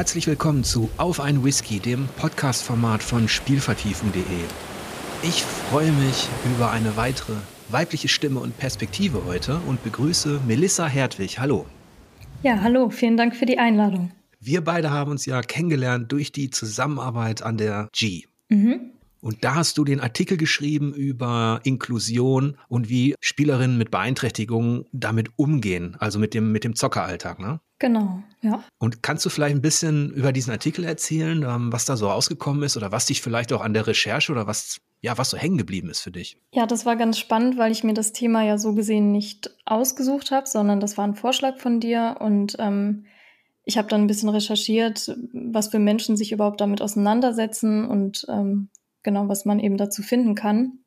herzlich willkommen zu Auf ein Whisky, dem Podcast-Format von Spielvertiefung.de. Ich freue mich über eine weitere weibliche Stimme und Perspektive heute und begrüße Melissa Hertwig. Hallo. Ja, hallo, vielen Dank für die Einladung. Wir beide haben uns ja kennengelernt durch die Zusammenarbeit an der G. Mhm. Und da hast du den Artikel geschrieben über Inklusion und wie Spielerinnen mit Beeinträchtigungen damit umgehen, also mit dem, mit dem Zockeralltag, ne? Genau, ja. Und kannst du vielleicht ein bisschen über diesen Artikel erzählen, ähm, was da so rausgekommen ist oder was dich vielleicht auch an der Recherche oder was, ja, was so hängen geblieben ist für dich? Ja, das war ganz spannend, weil ich mir das Thema ja so gesehen nicht ausgesucht habe, sondern das war ein Vorschlag von dir und ähm, ich habe dann ein bisschen recherchiert, was für Menschen sich überhaupt damit auseinandersetzen und ähm, genau, was man eben dazu finden kann.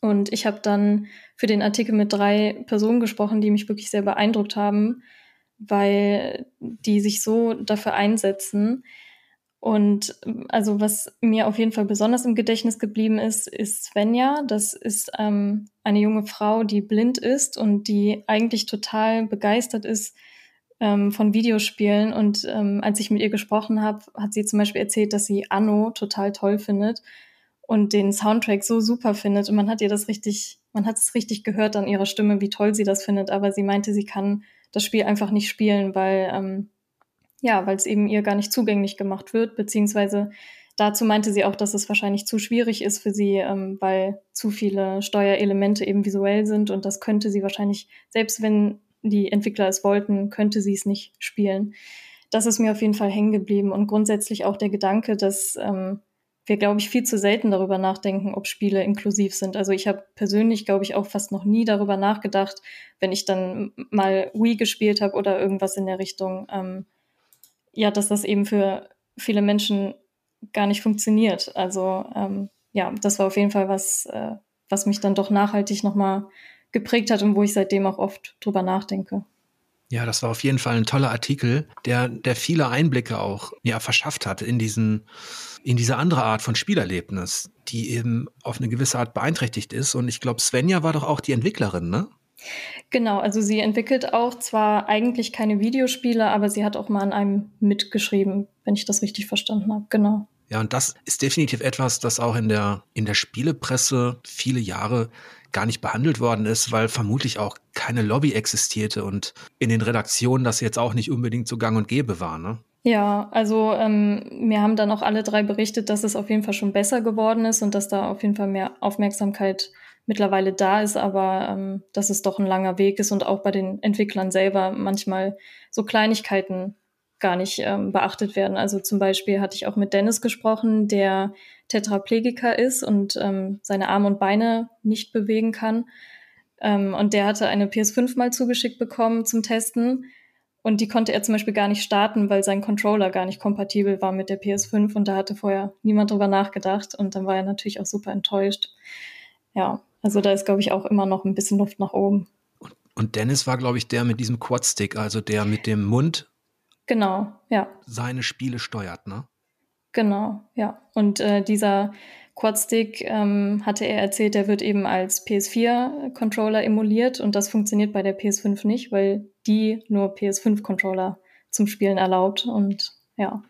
Und ich habe dann für den Artikel mit drei Personen gesprochen, die mich wirklich sehr beeindruckt haben, weil die sich so dafür einsetzen. Und also was mir auf jeden Fall besonders im Gedächtnis geblieben ist, ist Svenja. Das ist ähm, eine junge Frau, die blind ist und die eigentlich total begeistert ist ähm, von Videospielen. Und ähm, als ich mit ihr gesprochen habe, hat sie zum Beispiel erzählt, dass sie Anno total toll findet und den Soundtrack so super findet. Und man hat ihr das richtig, man hat es richtig gehört an ihrer Stimme, wie toll sie das findet. Aber sie meinte, sie kann das Spiel einfach nicht spielen, weil ähm, ja, weil es eben ihr gar nicht zugänglich gemacht wird, beziehungsweise dazu meinte sie auch, dass es wahrscheinlich zu schwierig ist für sie, ähm, weil zu viele Steuerelemente eben visuell sind und das könnte sie wahrscheinlich, selbst wenn die Entwickler es wollten, könnte sie es nicht spielen. Das ist mir auf jeden Fall hängen geblieben und grundsätzlich auch der Gedanke, dass ähm, wir, glaube ich, viel zu selten darüber nachdenken, ob Spiele inklusiv sind. Also ich habe persönlich, glaube ich, auch fast noch nie darüber nachgedacht, wenn ich dann mal Wii gespielt habe oder irgendwas in der Richtung, ähm, ja, dass das eben für viele Menschen gar nicht funktioniert. Also ähm, ja, das war auf jeden Fall was, äh, was mich dann doch nachhaltig nochmal geprägt hat und wo ich seitdem auch oft drüber nachdenke. Ja, das war auf jeden Fall ein toller Artikel, der, der viele Einblicke auch ja, verschafft hat in diesen, in diese andere Art von Spielerlebnis, die eben auf eine gewisse Art beeinträchtigt ist. Und ich glaube, Svenja war doch auch die Entwicklerin, ne? Genau, also sie entwickelt auch zwar eigentlich keine Videospiele, aber sie hat auch mal an einem mitgeschrieben, wenn ich das richtig verstanden habe. Genau. Ja, und das ist definitiv etwas, das auch in der, in der Spielepresse viele Jahre gar nicht behandelt worden ist, weil vermutlich auch keine Lobby existierte und in den Redaktionen das jetzt auch nicht unbedingt so gang und gäbe war, ne? Ja, also ähm, mir haben dann auch alle drei berichtet, dass es auf jeden Fall schon besser geworden ist und dass da auf jeden Fall mehr Aufmerksamkeit mittlerweile da ist, aber ähm, dass es doch ein langer Weg ist und auch bei den Entwicklern selber manchmal so Kleinigkeiten gar nicht ähm, beachtet werden. Also zum Beispiel hatte ich auch mit Dennis gesprochen, der Tetraplegiker ist und ähm, seine Arme und Beine nicht bewegen kann. Ähm, und der hatte eine PS5 mal zugeschickt bekommen zum Testen. Und die konnte er zum Beispiel gar nicht starten, weil sein Controller gar nicht kompatibel war mit der PS5. Und da hatte vorher niemand drüber nachgedacht. Und dann war er natürlich auch super enttäuscht. Ja, also da ist, glaube ich, auch immer noch ein bisschen Luft nach oben. Und, und Dennis war, glaube ich, der mit diesem Quadstick, also der mit dem Mund Genau, ja. Seine Spiele steuert, ne? Genau, ja. Und äh, dieser Quadstick ähm, hatte er erzählt, der wird eben als PS4-Controller emuliert und das funktioniert bei der PS5 nicht, weil die nur PS5-Controller zum Spielen erlaubt. Und ja,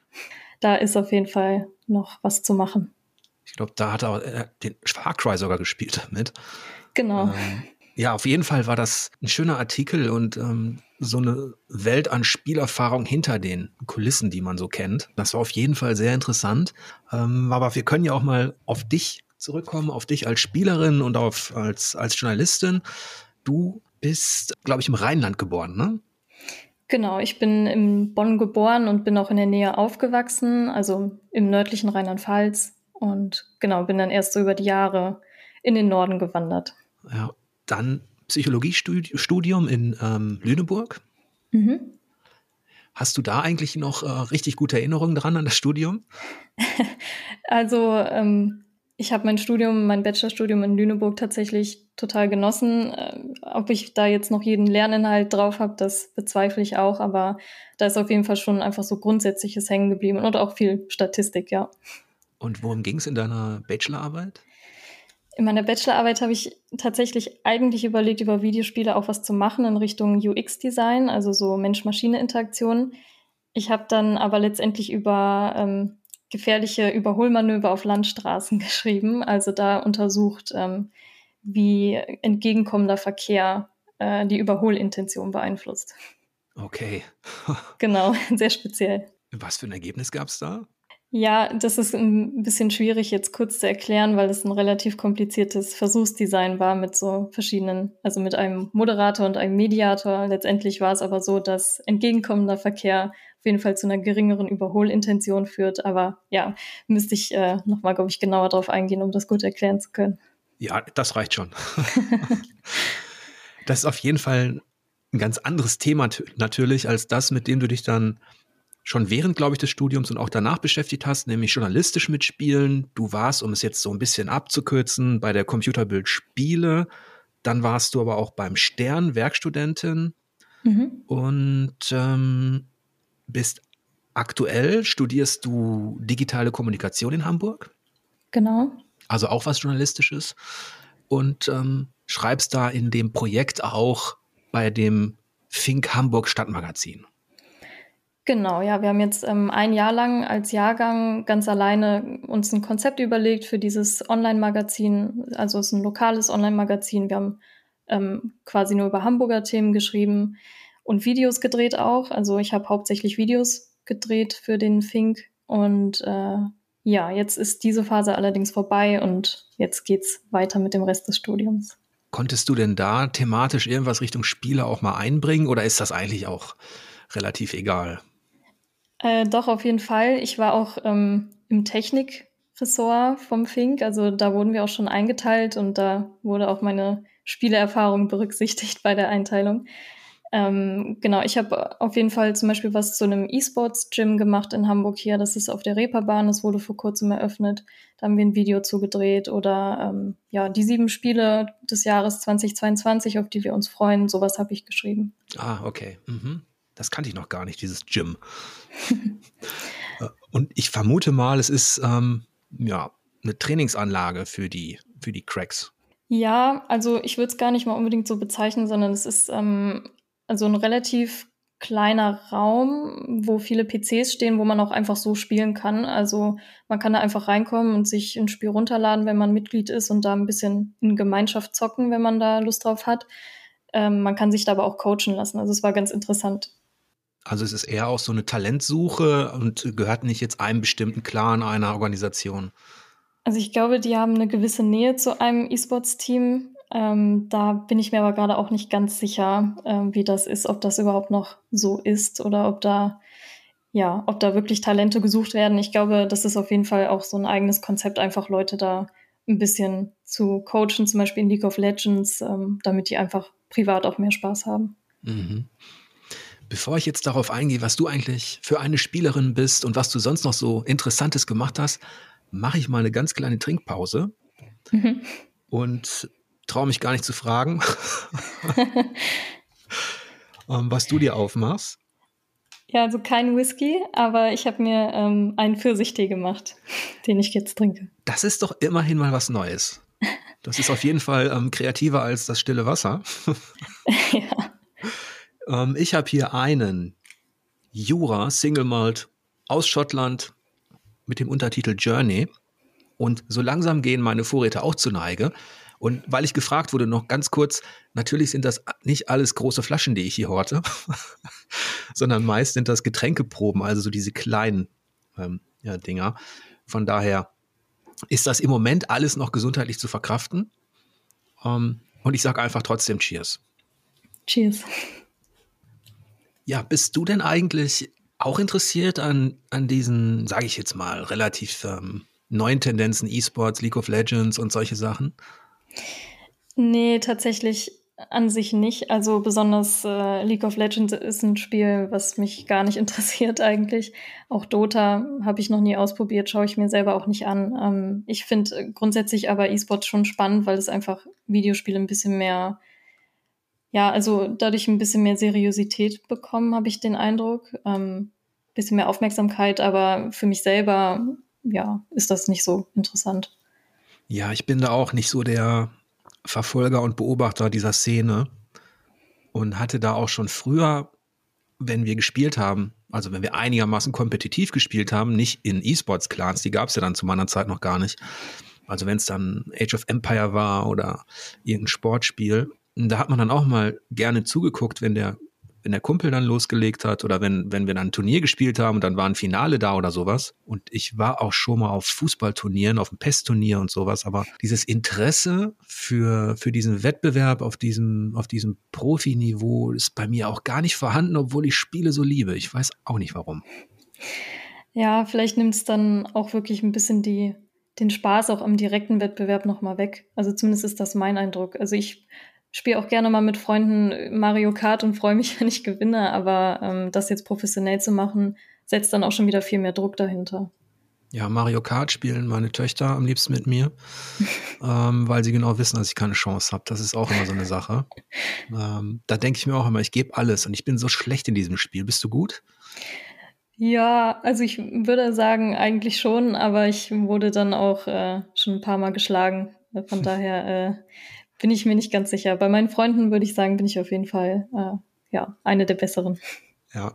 da ist auf jeden Fall noch was zu machen. Ich glaube, da hat er äh, den Far Cry sogar gespielt damit. Genau. Ähm, ja, auf jeden Fall war das ein schöner Artikel und ähm, so eine Welt an Spielerfahrung hinter den Kulissen, die man so kennt. Das war auf jeden Fall sehr interessant. Ähm, aber wir können ja auch mal auf dich zurückkommen, auf dich als Spielerin und auf als, als Journalistin. Du bist, glaube ich, im Rheinland geboren, ne? Genau, ich bin in Bonn geboren und bin auch in der Nähe aufgewachsen, also im nördlichen Rheinland-Pfalz. Und genau, bin dann erst so über die Jahre in den Norden gewandert. Ja, dann Psychologiestudium in ähm, Lüneburg. Mhm. Hast du da eigentlich noch äh, richtig gute Erinnerungen dran an das Studium? also ähm, ich habe mein Studium, mein Bachelorstudium in Lüneburg tatsächlich total genossen. Äh, ob ich da jetzt noch jeden Lerninhalt drauf habe, das bezweifle ich auch, aber da ist auf jeden Fall schon einfach so Grundsätzliches hängen geblieben und auch viel Statistik, ja. Und worum ging es in deiner Bachelorarbeit? In meiner Bachelorarbeit habe ich tatsächlich eigentlich überlegt, über Videospiele auch was zu machen in Richtung UX-Design, also so Mensch-Maschine-Interaktion. Ich habe dann aber letztendlich über ähm, gefährliche Überholmanöver auf Landstraßen geschrieben, also da untersucht, ähm, wie entgegenkommender Verkehr äh, die Überholintention beeinflusst. Okay. genau, sehr speziell. Was für ein Ergebnis gab es da? Ja, das ist ein bisschen schwierig jetzt kurz zu erklären, weil es ein relativ kompliziertes Versuchsdesign war mit so verschiedenen, also mit einem Moderator und einem Mediator. Letztendlich war es aber so, dass entgegenkommender Verkehr auf jeden Fall zu einer geringeren Überholintention führt. Aber ja, müsste ich äh, nochmal, glaube ich, genauer darauf eingehen, um das gut erklären zu können. Ja, das reicht schon. das ist auf jeden Fall ein ganz anderes Thema natürlich als das, mit dem du dich dann schon während, glaube ich, des Studiums und auch danach beschäftigt hast, nämlich journalistisch mitspielen. Du warst, um es jetzt so ein bisschen abzukürzen, bei der Computerbild Spiele. Dann warst du aber auch beim Stern Werkstudentin mhm. und ähm, bist aktuell, studierst du digitale Kommunikation in Hamburg. Genau. Also auch was Journalistisches. Und ähm, schreibst da in dem Projekt auch bei dem Fink Hamburg Stadtmagazin. Genau, ja, wir haben jetzt ähm, ein Jahr lang als Jahrgang ganz alleine uns ein Konzept überlegt für dieses Online-Magazin. Also es ist ein lokales Online-Magazin. Wir haben ähm, quasi nur über Hamburger Themen geschrieben und Videos gedreht auch. Also ich habe hauptsächlich Videos gedreht für den Fink und äh, ja, jetzt ist diese Phase allerdings vorbei und jetzt geht's weiter mit dem Rest des Studiums. Konntest du denn da thematisch irgendwas Richtung Spiele auch mal einbringen oder ist das eigentlich auch relativ egal? Äh, doch, auf jeden Fall. Ich war auch ähm, im Technikressort vom Fink. Also da wurden wir auch schon eingeteilt und da wurde auch meine Spieleerfahrung berücksichtigt bei der Einteilung. Ähm, genau, ich habe auf jeden Fall zum Beispiel was zu einem E-Sports-Gym gemacht in Hamburg hier. Das ist auf der Reeperbahn, das wurde vor kurzem eröffnet. Da haben wir ein Video zugedreht oder ähm, ja, die sieben Spiele des Jahres 2022, auf die wir uns freuen. Sowas habe ich geschrieben. Ah, okay. Mhm. Das kannte ich noch gar nicht, dieses Gym. Äh, und ich vermute mal, es ist ähm, ja eine Trainingsanlage für die, für die Cracks. Ja, also ich würde es gar nicht mal unbedingt so bezeichnen, sondern es ist ähm, also ein relativ kleiner Raum, wo viele PCs stehen, wo man auch einfach so spielen kann. Also man kann da einfach reinkommen und sich ein Spiel runterladen, wenn man Mitglied ist und da ein bisschen in Gemeinschaft zocken, wenn man da Lust drauf hat. Ähm, man kann sich da aber auch coachen lassen. Also es war ganz interessant. Also es ist eher auch so eine Talentsuche und gehört nicht jetzt einem bestimmten Clan einer Organisation. Also ich glaube, die haben eine gewisse Nähe zu einem E-Sports-Team. Ähm, da bin ich mir aber gerade auch nicht ganz sicher, ähm, wie das ist, ob das überhaupt noch so ist oder ob da, ja, ob da wirklich Talente gesucht werden. Ich glaube, das ist auf jeden Fall auch so ein eigenes Konzept, einfach Leute da ein bisschen zu coachen, zum Beispiel in League of Legends, ähm, damit die einfach privat auch mehr Spaß haben. Mhm. Bevor ich jetzt darauf eingehe, was du eigentlich für eine Spielerin bist und was du sonst noch so Interessantes gemacht hast, mache ich mal eine ganz kleine Trinkpause mhm. und traue mich gar nicht zu fragen, ähm, was du dir aufmachst. Ja, also kein Whisky, aber ich habe mir ähm, einen Pfirsichtee gemacht, den ich jetzt trinke. Das ist doch immerhin mal was Neues. Das ist auf jeden Fall ähm, kreativer als das stille Wasser. ja. Ähm, ich habe hier einen Jura Single Malt aus Schottland mit dem Untertitel Journey. Und so langsam gehen meine Vorräte auch zu Neige. Und weil ich gefragt wurde, noch ganz kurz, natürlich sind das nicht alles große Flaschen, die ich hier horte, sondern meist sind das Getränkeproben, also so diese kleinen ähm, ja, Dinger. Von daher ist das im Moment alles noch gesundheitlich zu verkraften. Ähm, und ich sage einfach trotzdem Cheers. Cheers. Ja, bist du denn eigentlich auch interessiert an, an diesen, sage ich jetzt mal, relativ ähm, neuen Tendenzen, E-Sports, League of Legends und solche Sachen? Nee, tatsächlich an sich nicht. Also besonders äh, League of Legends ist ein Spiel, was mich gar nicht interessiert eigentlich. Auch Dota habe ich noch nie ausprobiert, schaue ich mir selber auch nicht an. Ähm, ich finde grundsätzlich aber E-Sports schon spannend, weil es einfach Videospiele ein bisschen mehr ja, also dadurch ein bisschen mehr Seriosität bekommen, habe ich den Eindruck. Ähm, bisschen mehr Aufmerksamkeit, aber für mich selber, ja, ist das nicht so interessant. Ja, ich bin da auch nicht so der Verfolger und Beobachter dieser Szene und hatte da auch schon früher, wenn wir gespielt haben, also wenn wir einigermaßen kompetitiv gespielt haben, nicht in E-Sports-Clans, die gab es ja dann zu meiner Zeit noch gar nicht. Also wenn es dann Age of Empire war oder irgendein Sportspiel, da hat man dann auch mal gerne zugeguckt, wenn der wenn der Kumpel dann losgelegt hat oder wenn, wenn wir dann ein Turnier gespielt haben und dann war ein Finale da oder sowas. Und ich war auch schon mal auf Fußballturnieren, auf dem PES-Turnier und sowas, aber dieses Interesse für, für diesen Wettbewerb auf diesem, auf diesem Profiniveau ist bei mir auch gar nicht vorhanden, obwohl ich Spiele so liebe. Ich weiß auch nicht warum. Ja, vielleicht nimmt es dann auch wirklich ein bisschen die, den Spaß auch am direkten Wettbewerb nochmal weg. Also zumindest ist das mein Eindruck. Also ich spiele auch gerne mal mit Freunden Mario Kart und freue mich, wenn ich gewinne, aber ähm, das jetzt professionell zu machen, setzt dann auch schon wieder viel mehr Druck dahinter. Ja, Mario Kart spielen meine Töchter am liebsten mit mir, ähm, weil sie genau wissen, dass ich keine Chance habe. Das ist auch immer so eine Sache. Ähm, da denke ich mir auch immer, ich gebe alles und ich bin so schlecht in diesem Spiel. Bist du gut? Ja, also ich würde sagen, eigentlich schon, aber ich wurde dann auch äh, schon ein paar Mal geschlagen. Von daher äh, bin ich mir nicht ganz sicher. Bei meinen Freunden würde ich sagen, bin ich auf jeden Fall äh, ja eine der besseren. Ja.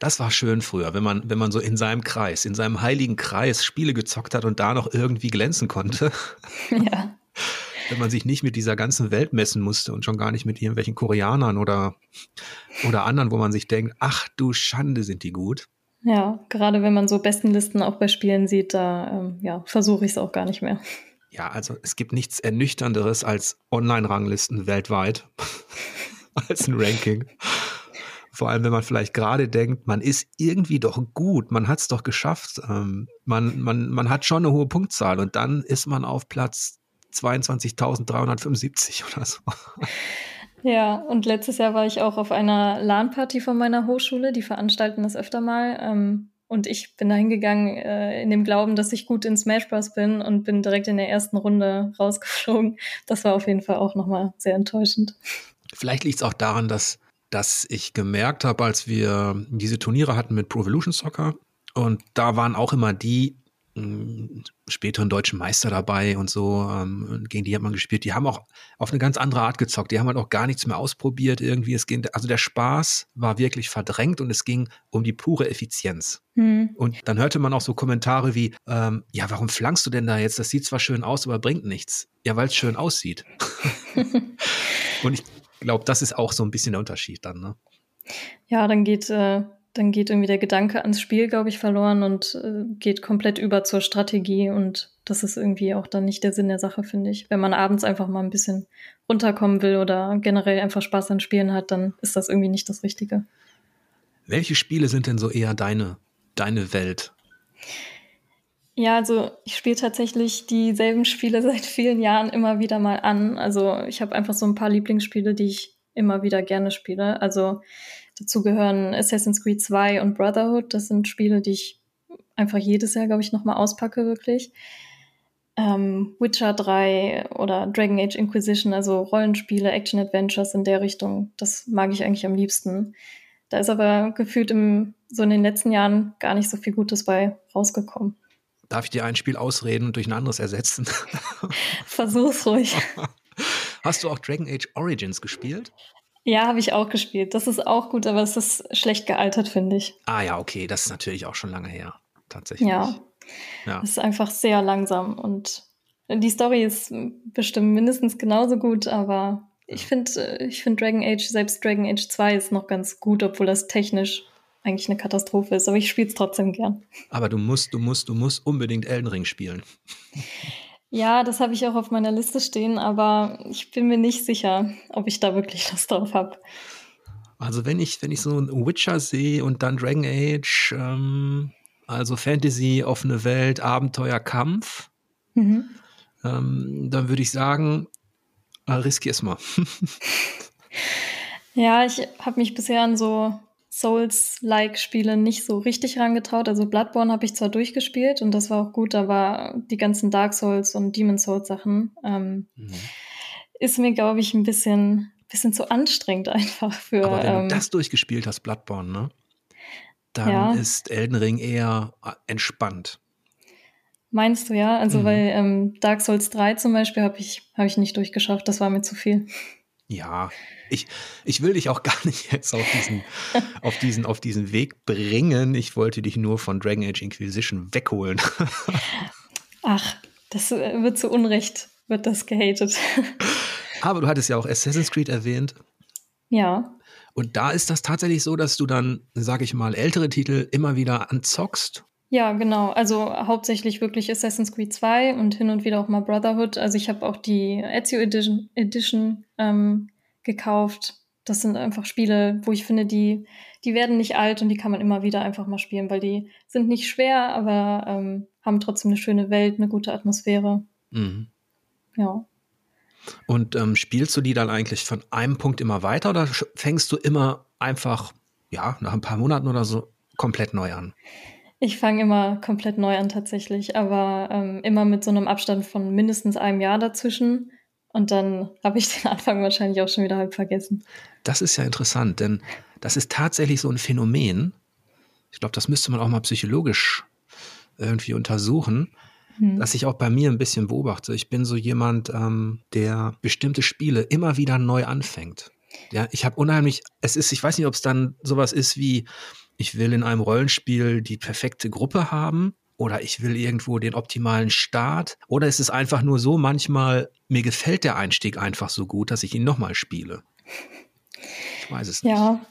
Das war schön früher, wenn man, wenn man so in seinem Kreis, in seinem heiligen Kreis Spiele gezockt hat und da noch irgendwie glänzen konnte. Ja. wenn man sich nicht mit dieser ganzen Welt messen musste und schon gar nicht mit irgendwelchen Koreanern oder, oder anderen, wo man sich denkt, ach du Schande, sind die gut. Ja, gerade wenn man so Bestenlisten auch bei Spielen sieht, da ähm, ja, versuche ich es auch gar nicht mehr. Ja, also es gibt nichts Ernüchternderes als Online-Ranglisten weltweit, als ein Ranking. Vor allem, wenn man vielleicht gerade denkt, man ist irgendwie doch gut, man hat es doch geschafft, ähm, man, man, man hat schon eine hohe Punktzahl und dann ist man auf Platz 22.375 oder so. Ja, und letztes Jahr war ich auch auf einer LAN-Party von meiner Hochschule, die veranstalten das öfter mal. Ähm, und ich bin da hingegangen äh, in dem Glauben, dass ich gut in Smash Bros. bin und bin direkt in der ersten Runde rausgeflogen. Das war auf jeden Fall auch nochmal sehr enttäuschend. Vielleicht liegt es auch daran, dass, dass ich gemerkt habe, als wir diese Turniere hatten mit Pro Evolution Soccer, und da waren auch immer die späteren deutschen Meister dabei und so, ähm, gegen die hat man gespielt. Die haben auch auf eine ganz andere Art gezockt. Die haben halt auch gar nichts mehr ausprobiert irgendwie. Es ging, also der Spaß war wirklich verdrängt und es ging um die pure Effizienz. Hm. Und dann hörte man auch so Kommentare wie, ähm, ja, warum flankst du denn da jetzt? Das sieht zwar schön aus, aber bringt nichts. Ja, weil es schön aussieht. und ich glaube, das ist auch so ein bisschen der Unterschied dann, ne? Ja, dann geht äh, dann geht irgendwie der Gedanke ans Spiel, glaube ich, verloren und äh, geht komplett über zur Strategie. Und das ist irgendwie auch dann nicht der Sinn der Sache, finde ich. Wenn man abends einfach mal ein bisschen runterkommen will oder generell einfach Spaß an Spielen hat, dann ist das irgendwie nicht das Richtige. Welche Spiele sind denn so eher deine, deine Welt? Ja, also ich spiele tatsächlich dieselben Spiele seit vielen Jahren immer wieder mal an. Also ich habe einfach so ein paar Lieblingsspiele, die ich immer wieder gerne spiele. Also Dazu gehören Assassin's Creed 2 und Brotherhood. Das sind Spiele, die ich einfach jedes Jahr, glaube ich, nochmal auspacke, wirklich. Ähm, Witcher 3 oder Dragon Age Inquisition, also Rollenspiele, Action-Adventures in der Richtung, das mag ich eigentlich am liebsten. Da ist aber gefühlt im, so in den letzten Jahren gar nicht so viel Gutes bei rausgekommen. Darf ich dir ein Spiel ausreden und durch ein anderes ersetzen? Versuch's ruhig. Hast du auch Dragon Age Origins gespielt? Ja, habe ich auch gespielt. Das ist auch gut, aber es ist schlecht gealtert, finde ich. Ah ja, okay, das ist natürlich auch schon lange her, tatsächlich. Ja. ja. Es ist einfach sehr langsam und die Story ist bestimmt mindestens genauso gut, aber ich finde, ich finde Dragon Age, selbst Dragon Age 2 ist noch ganz gut, obwohl das technisch eigentlich eine Katastrophe ist, aber ich spiele es trotzdem gern. Aber du musst, du musst, du musst unbedingt Elden Ring spielen. Ja, das habe ich auch auf meiner Liste stehen, aber ich bin mir nicht sicher, ob ich da wirklich Lust drauf habe. Also wenn ich, wenn ich so ein Witcher sehe und dann Dragon Age, ähm, also Fantasy, offene Welt, Abenteuer, Kampf, mhm. ähm, dann würde ich sagen, äh, riskier es mal. ja, ich habe mich bisher an so Souls-like-Spiele nicht so richtig rangetraut. Also Bloodborne habe ich zwar durchgespielt und das war auch gut, aber die ganzen Dark Souls und Demon Souls Sachen ähm, mhm. ist mir, glaube ich, ein bisschen, bisschen zu anstrengend einfach für. Aber wenn ähm, du das durchgespielt hast, Bloodborne, ne? Dann ja. ist Elden Ring eher äh, entspannt. Meinst du ja? Also, mhm. weil ähm, Dark Souls 3 zum Beispiel habe ich, hab ich nicht durchgeschafft, das war mir zu viel. Ja, ich, ich will dich auch gar nicht jetzt auf diesen, auf, diesen, auf diesen Weg bringen. Ich wollte dich nur von Dragon Age Inquisition wegholen. Ach, das äh, wird zu Unrecht, wird das gehatet. Aber du hattest ja auch Assassin's Creed erwähnt. Ja. Und da ist das tatsächlich so, dass du dann, sag ich mal, ältere Titel immer wieder anzockst ja, genau. Also hauptsächlich wirklich Assassin's Creed 2 und hin und wieder auch mal Brotherhood. Also ich habe auch die Ezio Edition, Edition ähm, gekauft. Das sind einfach Spiele, wo ich finde, die, die werden nicht alt und die kann man immer wieder einfach mal spielen, weil die sind nicht schwer, aber ähm, haben trotzdem eine schöne Welt, eine gute Atmosphäre. Mhm. Ja. Und ähm, spielst du die dann eigentlich von einem Punkt immer weiter oder fängst du immer einfach, ja, nach ein paar Monaten oder so komplett neu an? Ich fange immer komplett neu an tatsächlich, aber ähm, immer mit so einem Abstand von mindestens einem Jahr dazwischen. Und dann habe ich den Anfang wahrscheinlich auch schon wieder halb vergessen. Das ist ja interessant, denn das ist tatsächlich so ein Phänomen. Ich glaube, das müsste man auch mal psychologisch irgendwie untersuchen, hm. dass ich auch bei mir ein bisschen beobachte. Ich bin so jemand, ähm, der bestimmte Spiele immer wieder neu anfängt. Ja, ich habe unheimlich, es ist, ich weiß nicht, ob es dann sowas ist wie, ich will in einem Rollenspiel die perfekte Gruppe haben oder ich will irgendwo den optimalen Start oder ist es einfach nur so manchmal, mir gefällt der Einstieg einfach so gut, dass ich ihn nochmal spiele. Ich weiß es nicht. Ja,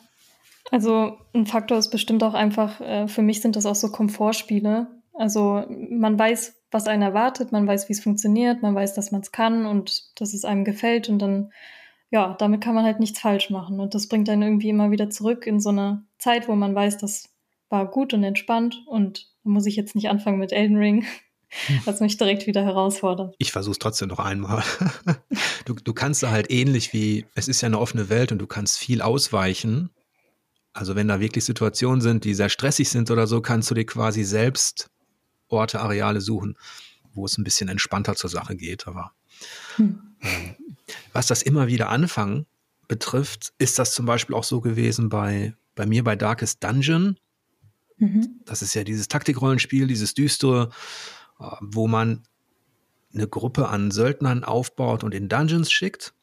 also ein Faktor ist bestimmt auch einfach, äh, für mich sind das auch so Komfortspiele. Also man weiß, was einen erwartet, man weiß, wie es funktioniert, man weiß, dass man es kann und dass es einem gefällt und dann ja, damit kann man halt nichts falsch machen. Und das bringt dann irgendwie immer wieder zurück in so eine Zeit, wo man weiß, das war gut und entspannt und muss ich jetzt nicht anfangen mit Elden Ring, was mich direkt wieder herausfordert. Ich versuche es trotzdem noch einmal. Du, du kannst da halt ähnlich wie, es ist ja eine offene Welt und du kannst viel ausweichen. Also wenn da wirklich Situationen sind, die sehr stressig sind oder so, kannst du dir quasi selbst Orte, Areale suchen, wo es ein bisschen entspannter zur Sache geht. Aber hm. ähm, was das immer wieder anfangen betrifft, ist das zum Beispiel auch so gewesen bei, bei mir bei Darkest Dungeon. Mhm. Das ist ja dieses Taktikrollenspiel, dieses düstere, äh, wo man eine Gruppe an Söldnern aufbaut und in Dungeons schickt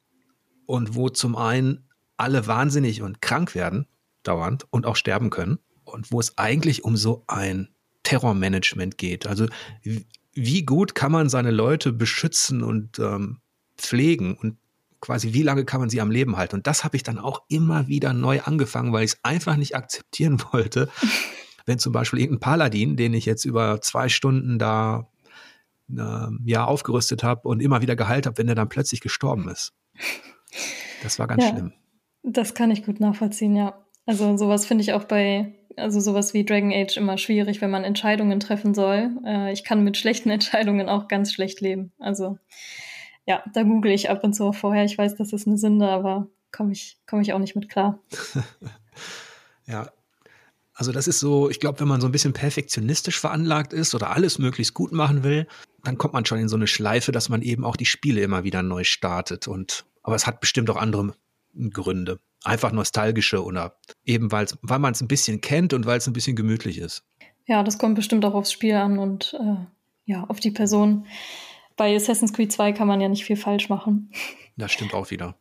und wo zum einen alle wahnsinnig und krank werden, dauernd und auch sterben können und wo es eigentlich um so ein Terrormanagement geht. Also wie gut kann man seine Leute beschützen und ähm, pflegen und quasi, wie lange kann man sie am Leben halten? Und das habe ich dann auch immer wieder neu angefangen, weil ich es einfach nicht akzeptieren wollte, wenn zum Beispiel irgendein Paladin, den ich jetzt über zwei Stunden da äh, ja aufgerüstet habe und immer wieder geheilt habe, wenn er dann plötzlich gestorben ist. Das war ganz ja, schlimm. Das kann ich gut nachvollziehen, ja. Also sowas finde ich auch bei, also sowas wie Dragon Age immer schwierig, wenn man Entscheidungen treffen soll. Äh, ich kann mit schlechten Entscheidungen auch ganz schlecht leben. Also ja, da google ich ab und zu vorher. Ich weiß, das ist eine Sünde, aber komme ich, komm ich auch nicht mit klar. ja. Also das ist so, ich glaube, wenn man so ein bisschen perfektionistisch veranlagt ist oder alles möglichst gut machen will, dann kommt man schon in so eine Schleife, dass man eben auch die Spiele immer wieder neu startet. Und aber es hat bestimmt auch andere Gründe. Einfach nostalgische oder eben weil man es ein bisschen kennt und weil es ein bisschen gemütlich ist. Ja, das kommt bestimmt auch aufs Spiel an und äh, ja, auf die Person bei Assassin's Creed 2 kann man ja nicht viel falsch machen. Das stimmt auch wieder.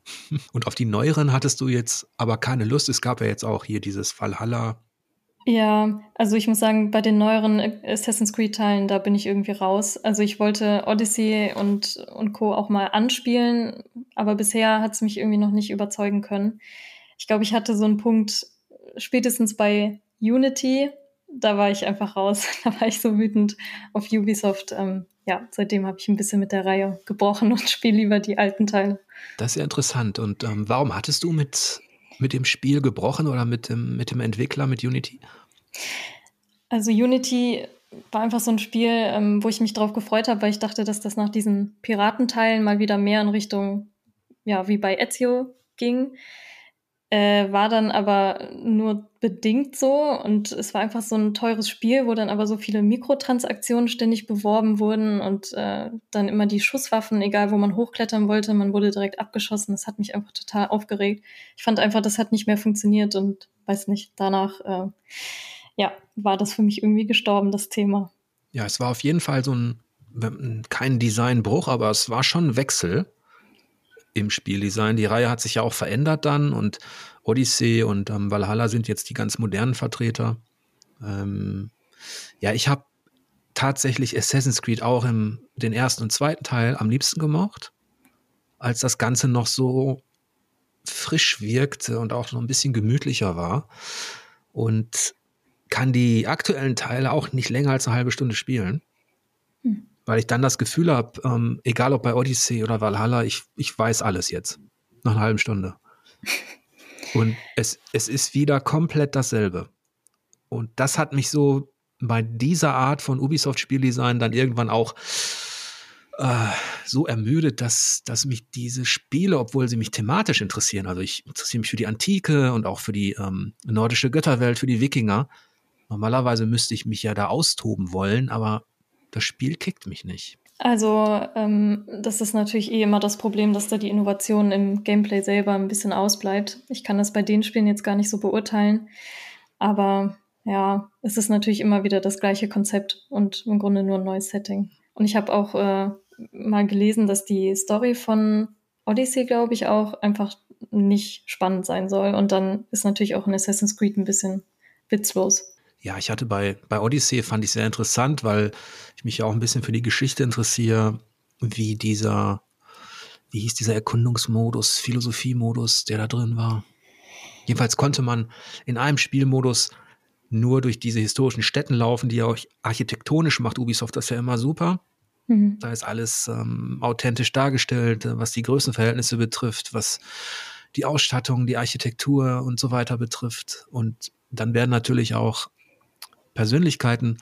Und auf die neueren hattest du jetzt aber keine Lust. Es gab ja jetzt auch hier dieses Valhalla. Ja, also ich muss sagen, bei den neueren Assassin's Creed-Teilen, da bin ich irgendwie raus. Also ich wollte Odyssey und, und Co. auch mal anspielen, aber bisher hat es mich irgendwie noch nicht überzeugen können. Ich glaube, ich hatte so einen Punkt spätestens bei Unity, da war ich einfach raus. Da war ich so wütend auf Ubisoft. Ähm, ja, seitdem habe ich ein bisschen mit der Reihe gebrochen und spiele lieber die alten Teile. Das ist ja interessant. Und ähm, warum hattest du mit, mit dem Spiel gebrochen oder mit dem, mit dem Entwickler, mit Unity? Also Unity war einfach so ein Spiel, ähm, wo ich mich drauf gefreut habe, weil ich dachte, dass das nach diesen Piratenteilen mal wieder mehr in Richtung, ja, wie bei Ezio ging. Äh, war dann aber nur bedingt so und es war einfach so ein teures Spiel, wo dann aber so viele Mikrotransaktionen ständig beworben wurden und äh, dann immer die Schusswaffen, egal wo man hochklettern wollte, man wurde direkt abgeschossen. Das hat mich einfach total aufgeregt. Ich fand einfach, das hat nicht mehr funktioniert und weiß nicht, danach äh, ja, war das für mich irgendwie gestorben, das Thema. Ja, es war auf jeden Fall so ein, kein Designbruch, aber es war schon ein Wechsel im Spieldesign. Die Reihe hat sich ja auch verändert dann und Odyssey und ähm, Valhalla sind jetzt die ganz modernen Vertreter. Ähm, ja, ich habe tatsächlich Assassin's Creed auch im den ersten und zweiten Teil am liebsten gemocht, als das Ganze noch so frisch wirkte und auch noch ein bisschen gemütlicher war. Und kann die aktuellen Teile auch nicht länger als eine halbe Stunde spielen. Hm. Weil ich dann das Gefühl habe, ähm, egal ob bei Odyssey oder Valhalla, ich, ich weiß alles jetzt. Nach einer halben Stunde. Und es, es ist wieder komplett dasselbe. Und das hat mich so bei dieser Art von Ubisoft-Spieldesign dann irgendwann auch äh, so ermüdet, dass, dass mich diese Spiele, obwohl sie mich thematisch interessieren, also ich interessiere mich für die Antike und auch für die ähm, nordische Götterwelt, für die Wikinger. Normalerweise müsste ich mich ja da austoben wollen, aber das Spiel kickt mich nicht. Also ähm, das ist natürlich eh immer das Problem, dass da die Innovation im Gameplay selber ein bisschen ausbleibt. Ich kann das bei den Spielen jetzt gar nicht so beurteilen, aber ja, es ist natürlich immer wieder das gleiche Konzept und im Grunde nur ein neues Setting. Und ich habe auch äh, mal gelesen, dass die Story von Odyssey, glaube ich, auch einfach nicht spannend sein soll. Und dann ist natürlich auch in Assassin's Creed ein bisschen witzlos. Ja, ich hatte bei, bei Odyssey fand ich sehr interessant, weil ich mich ja auch ein bisschen für die Geschichte interessiere, wie dieser, wie hieß dieser Erkundungsmodus, Philosophiemodus, der da drin war. Jedenfalls konnte man in einem Spielmodus nur durch diese historischen Städten laufen, die ja auch architektonisch macht Ubisoft das ja immer super. Mhm. Da ist alles ähm, authentisch dargestellt, was die Größenverhältnisse betrifft, was die Ausstattung, die Architektur und so weiter betrifft. Und dann werden natürlich auch Persönlichkeiten,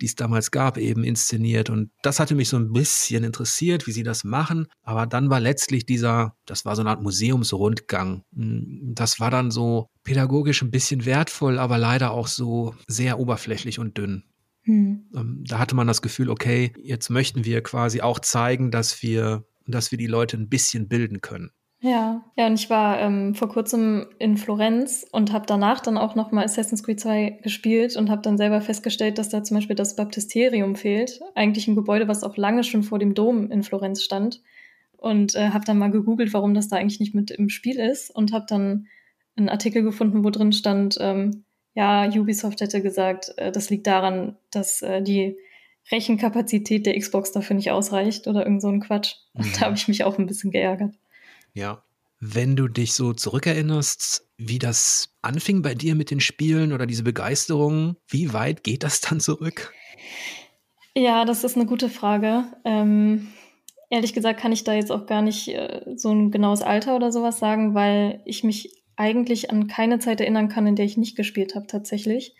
die es damals gab, eben inszeniert. Und das hatte mich so ein bisschen interessiert, wie sie das machen. Aber dann war letztlich dieser, das war so eine Art Museumsrundgang. Das war dann so pädagogisch ein bisschen wertvoll, aber leider auch so sehr oberflächlich und dünn. Hm. Ähm, da hatte man das Gefühl, okay, jetzt möchten wir quasi auch zeigen, dass wir, dass wir die Leute ein bisschen bilden können. Ja, ja, und ich war ähm, vor kurzem in Florenz und habe danach dann auch noch mal Assassin's Creed 2 gespielt und habe dann selber festgestellt, dass da zum Beispiel das Baptisterium fehlt. Eigentlich ein Gebäude, was auch lange schon vor dem Dom in Florenz stand. Und äh, habe dann mal gegoogelt, warum das da eigentlich nicht mit im Spiel ist und habe dann einen Artikel gefunden, wo drin stand, ähm, ja, Ubisoft hätte gesagt, äh, das liegt daran, dass äh, die Rechenkapazität der Xbox dafür nicht ausreicht oder irgend so ein Quatsch. Und mhm. da habe ich mich auch ein bisschen geärgert. Ja. Wenn du dich so zurückerinnerst, wie das anfing bei dir mit den Spielen oder diese Begeisterung, wie weit geht das dann zurück? Ja, das ist eine gute Frage. Ähm, ehrlich gesagt kann ich da jetzt auch gar nicht äh, so ein genaues Alter oder sowas sagen, weil ich mich eigentlich an keine Zeit erinnern kann, in der ich nicht gespielt habe tatsächlich.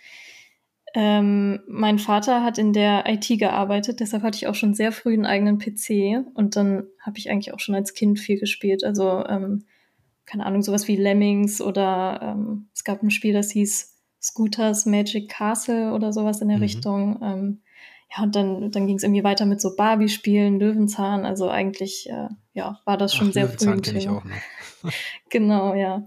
Ähm, mein Vater hat in der IT gearbeitet, deshalb hatte ich auch schon sehr früh einen eigenen PC und dann habe ich eigentlich auch schon als Kind viel gespielt. Also ähm, keine Ahnung, sowas wie Lemmings oder ähm, es gab ein Spiel, das hieß Scooters Magic Castle oder sowas in der mhm. Richtung. Ähm, ja, und dann, dann ging es irgendwie weiter mit so Barbie-Spielen, Löwenzahn. Also eigentlich, äh, ja, war das schon Ach, sehr früh. Löwenzahn ich auch noch. genau, ja.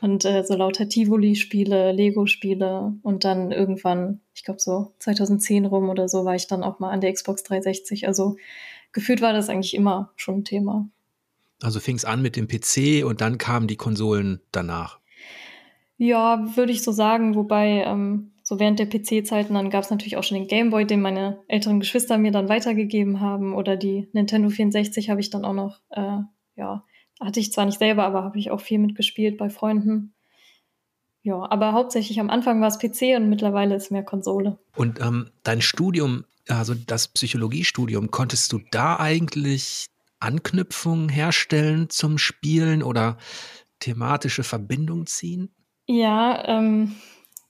Und äh, so lauter Tivoli-Spiele, Lego-Spiele und dann irgendwann, ich glaube so 2010 rum oder so, war ich dann auch mal an der Xbox 360. Also gefühlt war das eigentlich immer schon ein Thema. Also fing es an mit dem PC und dann kamen die Konsolen danach. Ja, würde ich so sagen, wobei ähm, so während der PC-Zeiten, dann gab es natürlich auch schon den Gameboy, den meine älteren Geschwister mir dann weitergegeben haben. Oder die Nintendo 64 habe ich dann auch noch, äh, ja, hatte ich zwar nicht selber, aber habe ich auch viel mitgespielt bei Freunden. Ja, aber hauptsächlich am Anfang war es PC und mittlerweile ist mehr Konsole. Und ähm, dein Studium, also das Psychologiestudium, konntest du da eigentlich Anknüpfungen herstellen zum Spielen oder thematische Verbindung ziehen? Ja, ähm,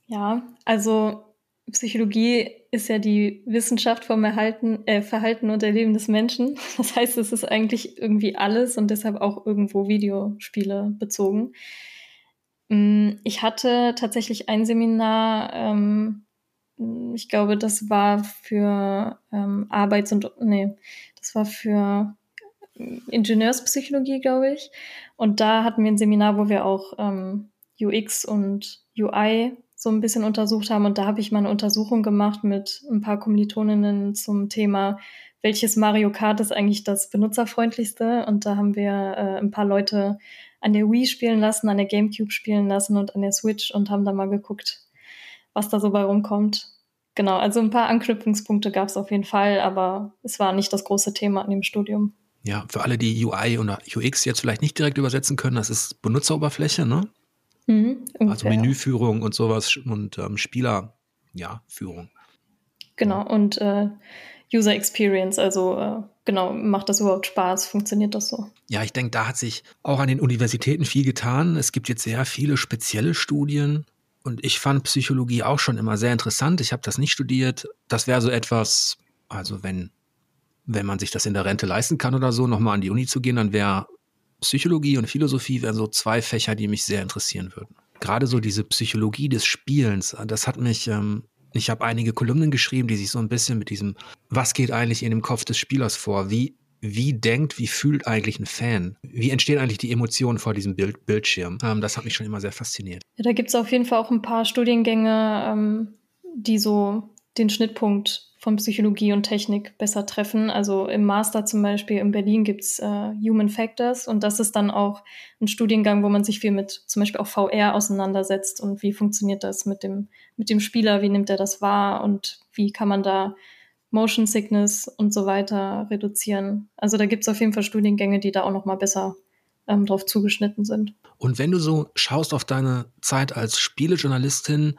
ja, also Psychologie ist ja die Wissenschaft vom Erhalten, äh, Verhalten und Erleben des Menschen. Das heißt, es ist eigentlich irgendwie alles und deshalb auch irgendwo Videospiele bezogen. Mm, ich hatte tatsächlich ein Seminar, ähm, ich glaube, das war für ähm, Arbeits- und, nee, das war für Ingenieurspsychologie, glaube ich. Und da hatten wir ein Seminar, wo wir auch ähm, UX und UI so ein bisschen untersucht haben. Und da habe ich mal eine Untersuchung gemacht mit ein paar Kommilitoninnen zum Thema, welches Mario Kart ist eigentlich das benutzerfreundlichste. Und da haben wir äh, ein paar Leute an der Wii spielen lassen, an der GameCube spielen lassen und an der Switch und haben da mal geguckt, was da so bei rumkommt. Genau, also ein paar Anknüpfungspunkte gab es auf jeden Fall, aber es war nicht das große Thema an dem Studium. Ja, für alle, die UI oder UX jetzt vielleicht nicht direkt übersetzen können, das ist Benutzeroberfläche, ne? Mhm, also Menüführung und sowas und ähm, Spieler, ja, Führung. Genau, und äh, User Experience, also äh, genau, macht das überhaupt Spaß? Funktioniert das so? Ja, ich denke, da hat sich auch an den Universitäten viel getan. Es gibt jetzt sehr viele spezielle Studien und ich fand Psychologie auch schon immer sehr interessant. Ich habe das nicht studiert. Das wäre so etwas, also wenn, wenn man sich das in der Rente leisten kann oder so, nochmal an die Uni zu gehen, dann wäre Psychologie und Philosophie wären so zwei Fächer, die mich sehr interessieren würden. Gerade so diese Psychologie des Spielens, das hat mich, ähm, ich habe einige Kolumnen geschrieben, die sich so ein bisschen mit diesem, was geht eigentlich in dem Kopf des Spielers vor? Wie, wie denkt, wie fühlt eigentlich ein Fan? Wie entstehen eigentlich die Emotionen vor diesem Bild, Bildschirm? Ähm, das hat mich schon immer sehr fasziniert. Ja, da gibt es auf jeden Fall auch ein paar Studiengänge, ähm, die so den Schnittpunkt von Psychologie und Technik besser treffen. Also im Master zum Beispiel in Berlin gibt's äh, Human Factors und das ist dann auch ein Studiengang, wo man sich viel mit zum Beispiel auch VR auseinandersetzt und wie funktioniert das mit dem, mit dem Spieler, wie nimmt er das wahr und wie kann man da Motion Sickness und so weiter reduzieren. Also da gibt's auf jeden Fall Studiengänge, die da auch nochmal besser ähm, drauf zugeschnitten sind. Und wenn du so schaust auf deine Zeit als Spielejournalistin,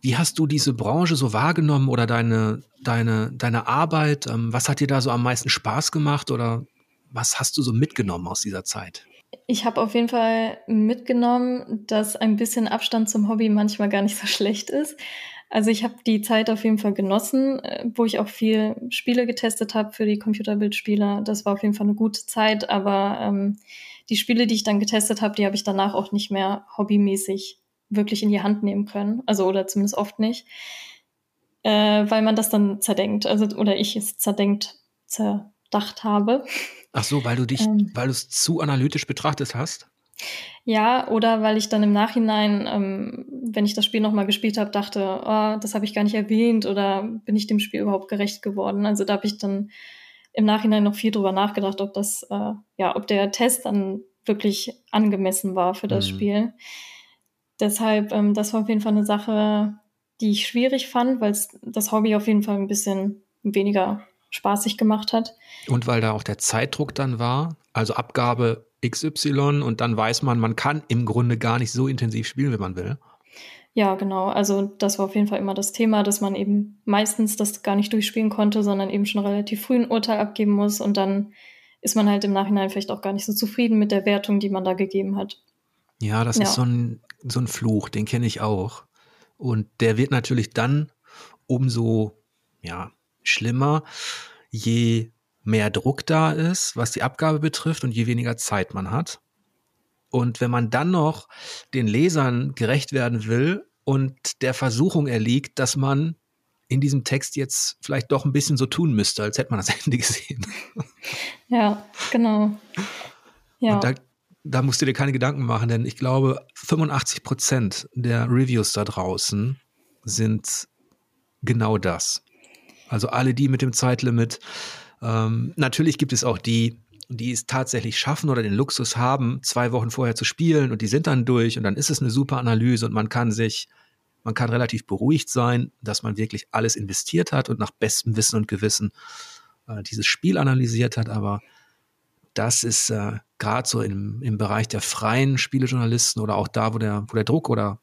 wie hast du diese Branche so wahrgenommen oder deine, deine, deine Arbeit? Ähm, was hat dir da so am meisten Spaß gemacht oder was hast du so mitgenommen aus dieser Zeit? Ich habe auf jeden Fall mitgenommen, dass ein bisschen Abstand zum Hobby manchmal gar nicht so schlecht ist. Also ich habe die Zeit auf jeden Fall genossen, äh, wo ich auch viel Spiele getestet habe für die Computerbildspiele. Das war auf jeden Fall eine gute Zeit, aber ähm, die Spiele, die ich dann getestet habe, die habe ich danach auch nicht mehr hobbymäßig wirklich in die Hand nehmen können. Also oder zumindest oft nicht. Äh, weil man das dann zerdenkt. Also, oder ich es zerdenkt, zerdacht habe. Ach so, weil du dich, ähm, weil du es zu analytisch betrachtet hast? Ja, oder weil ich dann im Nachhinein, ähm, wenn ich das Spiel nochmal gespielt habe, dachte, oh, das habe ich gar nicht erwähnt oder bin ich dem Spiel überhaupt gerecht geworden. Also da habe ich dann im Nachhinein noch viel drüber nachgedacht, ob das, äh, ja, ob der Test dann wirklich angemessen war für das mhm. Spiel. Deshalb, ähm, das war auf jeden Fall eine Sache, die ich schwierig fand, weil es das Hobby auf jeden Fall ein bisschen weniger spaßig gemacht hat. Und weil da auch der Zeitdruck dann war, also Abgabe XY und dann weiß man, man kann im Grunde gar nicht so intensiv spielen, wie man will. Ja, genau. Also das war auf jeden Fall immer das Thema, dass man eben meistens das gar nicht durchspielen konnte, sondern eben schon relativ früh ein Urteil abgeben muss und dann ist man halt im Nachhinein vielleicht auch gar nicht so zufrieden mit der Wertung, die man da gegeben hat. Ja, das ja. ist so ein, so ein Fluch, den kenne ich auch. Und der wird natürlich dann umso ja, schlimmer, je mehr Druck da ist, was die Abgabe betrifft und je weniger Zeit man hat. Und wenn man dann noch den Lesern gerecht werden will und der Versuchung erliegt, dass man in diesem Text jetzt vielleicht doch ein bisschen so tun müsste, als hätte man das Ende gesehen. Ja, genau. Ja. Und da, da musst du dir keine Gedanken machen, denn ich glaube, 85 Prozent der Reviews da draußen sind genau das. Also alle die mit dem Zeitlimit. Ähm, natürlich gibt es auch die, die es tatsächlich schaffen oder den Luxus haben, zwei Wochen vorher zu spielen und die sind dann durch und dann ist es eine super Analyse und man kann sich, man kann relativ beruhigt sein, dass man wirklich alles investiert hat und nach bestem Wissen und Gewissen äh, dieses Spiel analysiert hat. Aber das ist äh, gerade so im, im Bereich der freien Spielejournalisten oder auch da, wo der, wo der Druck oder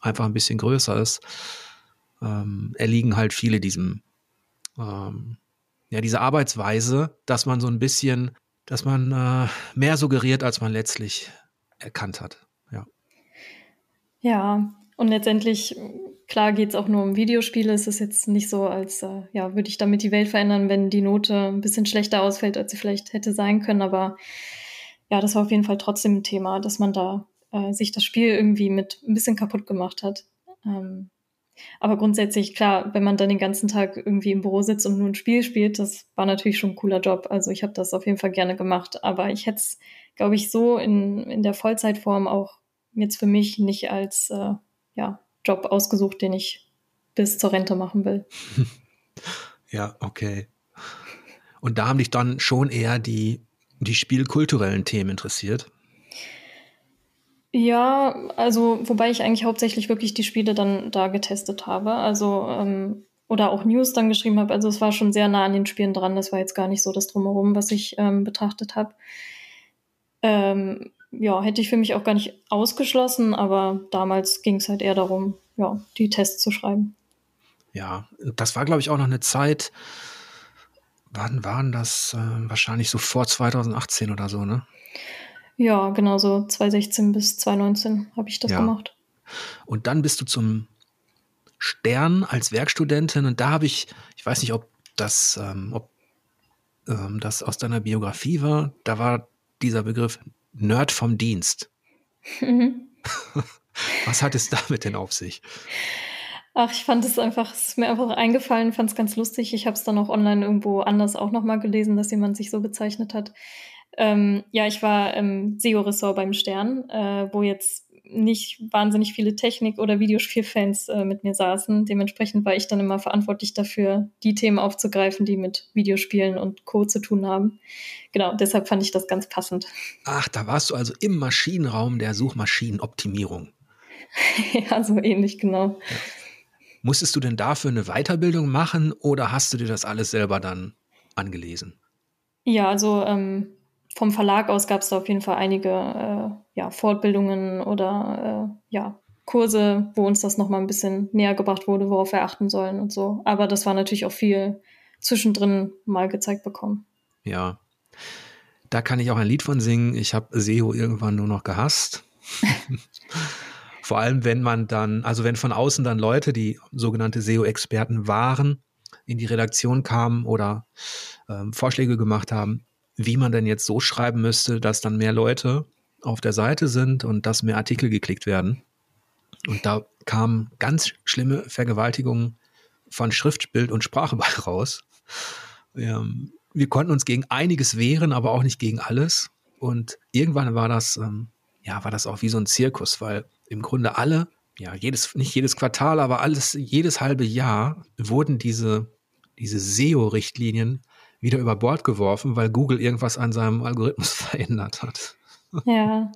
einfach ein bisschen größer ist, ähm, erliegen halt viele diesem, ähm, ja, diese Arbeitsweise, dass man so ein bisschen, dass man äh, mehr suggeriert, als man letztlich erkannt hat. Ja. Ja, und letztendlich, klar geht es auch nur um Videospiele. Es ist jetzt nicht so, als äh, ja, würde ich damit die Welt verändern, wenn die Note ein bisschen schlechter ausfällt, als sie vielleicht hätte sein können. Aber ja, das war auf jeden Fall trotzdem ein Thema, dass man da äh, sich das Spiel irgendwie mit ein bisschen kaputt gemacht hat. Ähm, aber grundsätzlich, klar, wenn man dann den ganzen Tag irgendwie im Büro sitzt und nur ein Spiel spielt, das war natürlich schon ein cooler Job. Also ich habe das auf jeden Fall gerne gemacht. Aber ich hätte es, glaube ich, so in, in der Vollzeitform auch jetzt für mich nicht als äh, ja, Job ausgesucht, den ich bis zur Rente machen will. ja, okay. Und da haben dich dann schon eher die, die spielkulturellen Themen interessiert. Ja, also wobei ich eigentlich hauptsächlich wirklich die Spiele dann da getestet habe. Also ähm, oder auch News dann geschrieben habe. Also es war schon sehr nah an den Spielen dran. Das war jetzt gar nicht so das drumherum, was ich ähm, betrachtet habe. Ähm, ja, hätte ich für mich auch gar nicht ausgeschlossen, aber damals ging es halt eher darum, ja, die Tests zu schreiben. Ja, das war, glaube ich, auch noch eine Zeit, wann waren das? Äh, wahrscheinlich so vor 2018 oder so, ne? Ja, genau so 2016 bis 2019 habe ich das ja. gemacht. Und dann bist du zum Stern als Werkstudentin und da habe ich, ich weiß nicht, ob das, ähm, ob ähm, das aus deiner Biografie war, da war dieser Begriff Nerd vom Dienst. Mhm. Was hat es damit denn auf sich? Ach, ich fand es einfach, es ist mir einfach eingefallen, fand es ganz lustig. Ich habe es dann auch online irgendwo anders auch nochmal gelesen, dass jemand sich so bezeichnet hat. Ähm, ja, ich war im SEO-Ressort beim Stern, äh, wo jetzt nicht wahnsinnig viele Technik- oder Videospielfans äh, mit mir saßen. Dementsprechend war ich dann immer verantwortlich dafür, die Themen aufzugreifen, die mit Videospielen und Co. zu tun haben. Genau, deshalb fand ich das ganz passend. Ach, da warst du also im Maschinenraum der Suchmaschinenoptimierung. ja, so ähnlich, genau. Ja. Musstest du denn dafür eine Weiterbildung machen oder hast du dir das alles selber dann angelesen? Ja, also ähm, vom Verlag aus gab es da auf jeden Fall einige äh, ja, Fortbildungen oder äh, ja, Kurse, wo uns das nochmal ein bisschen näher gebracht wurde, worauf wir achten sollen und so. Aber das war natürlich auch viel zwischendrin mal gezeigt bekommen. Ja. Da kann ich auch ein Lied von singen. Ich habe SEO irgendwann nur noch gehasst. Vor allem, wenn man dann, also wenn von außen dann Leute, die sogenannte SEO-Experten waren, in die Redaktion kamen oder ähm, Vorschläge gemacht haben, wie man denn jetzt so schreiben müsste, dass dann mehr Leute auf der Seite sind und dass mehr Artikel geklickt werden. Und da kamen ganz schlimme Vergewaltigungen von Schrift, Bild und Sprache bei raus. Ähm, wir konnten uns gegen einiges wehren, aber auch nicht gegen alles. Und irgendwann war das, ähm, ja, war das auch wie so ein Zirkus, weil im Grunde alle, ja, jedes, nicht jedes Quartal, aber alles, jedes halbe Jahr wurden diese, diese SEO-Richtlinien wieder über Bord geworfen, weil Google irgendwas an seinem Algorithmus verändert hat. Ja,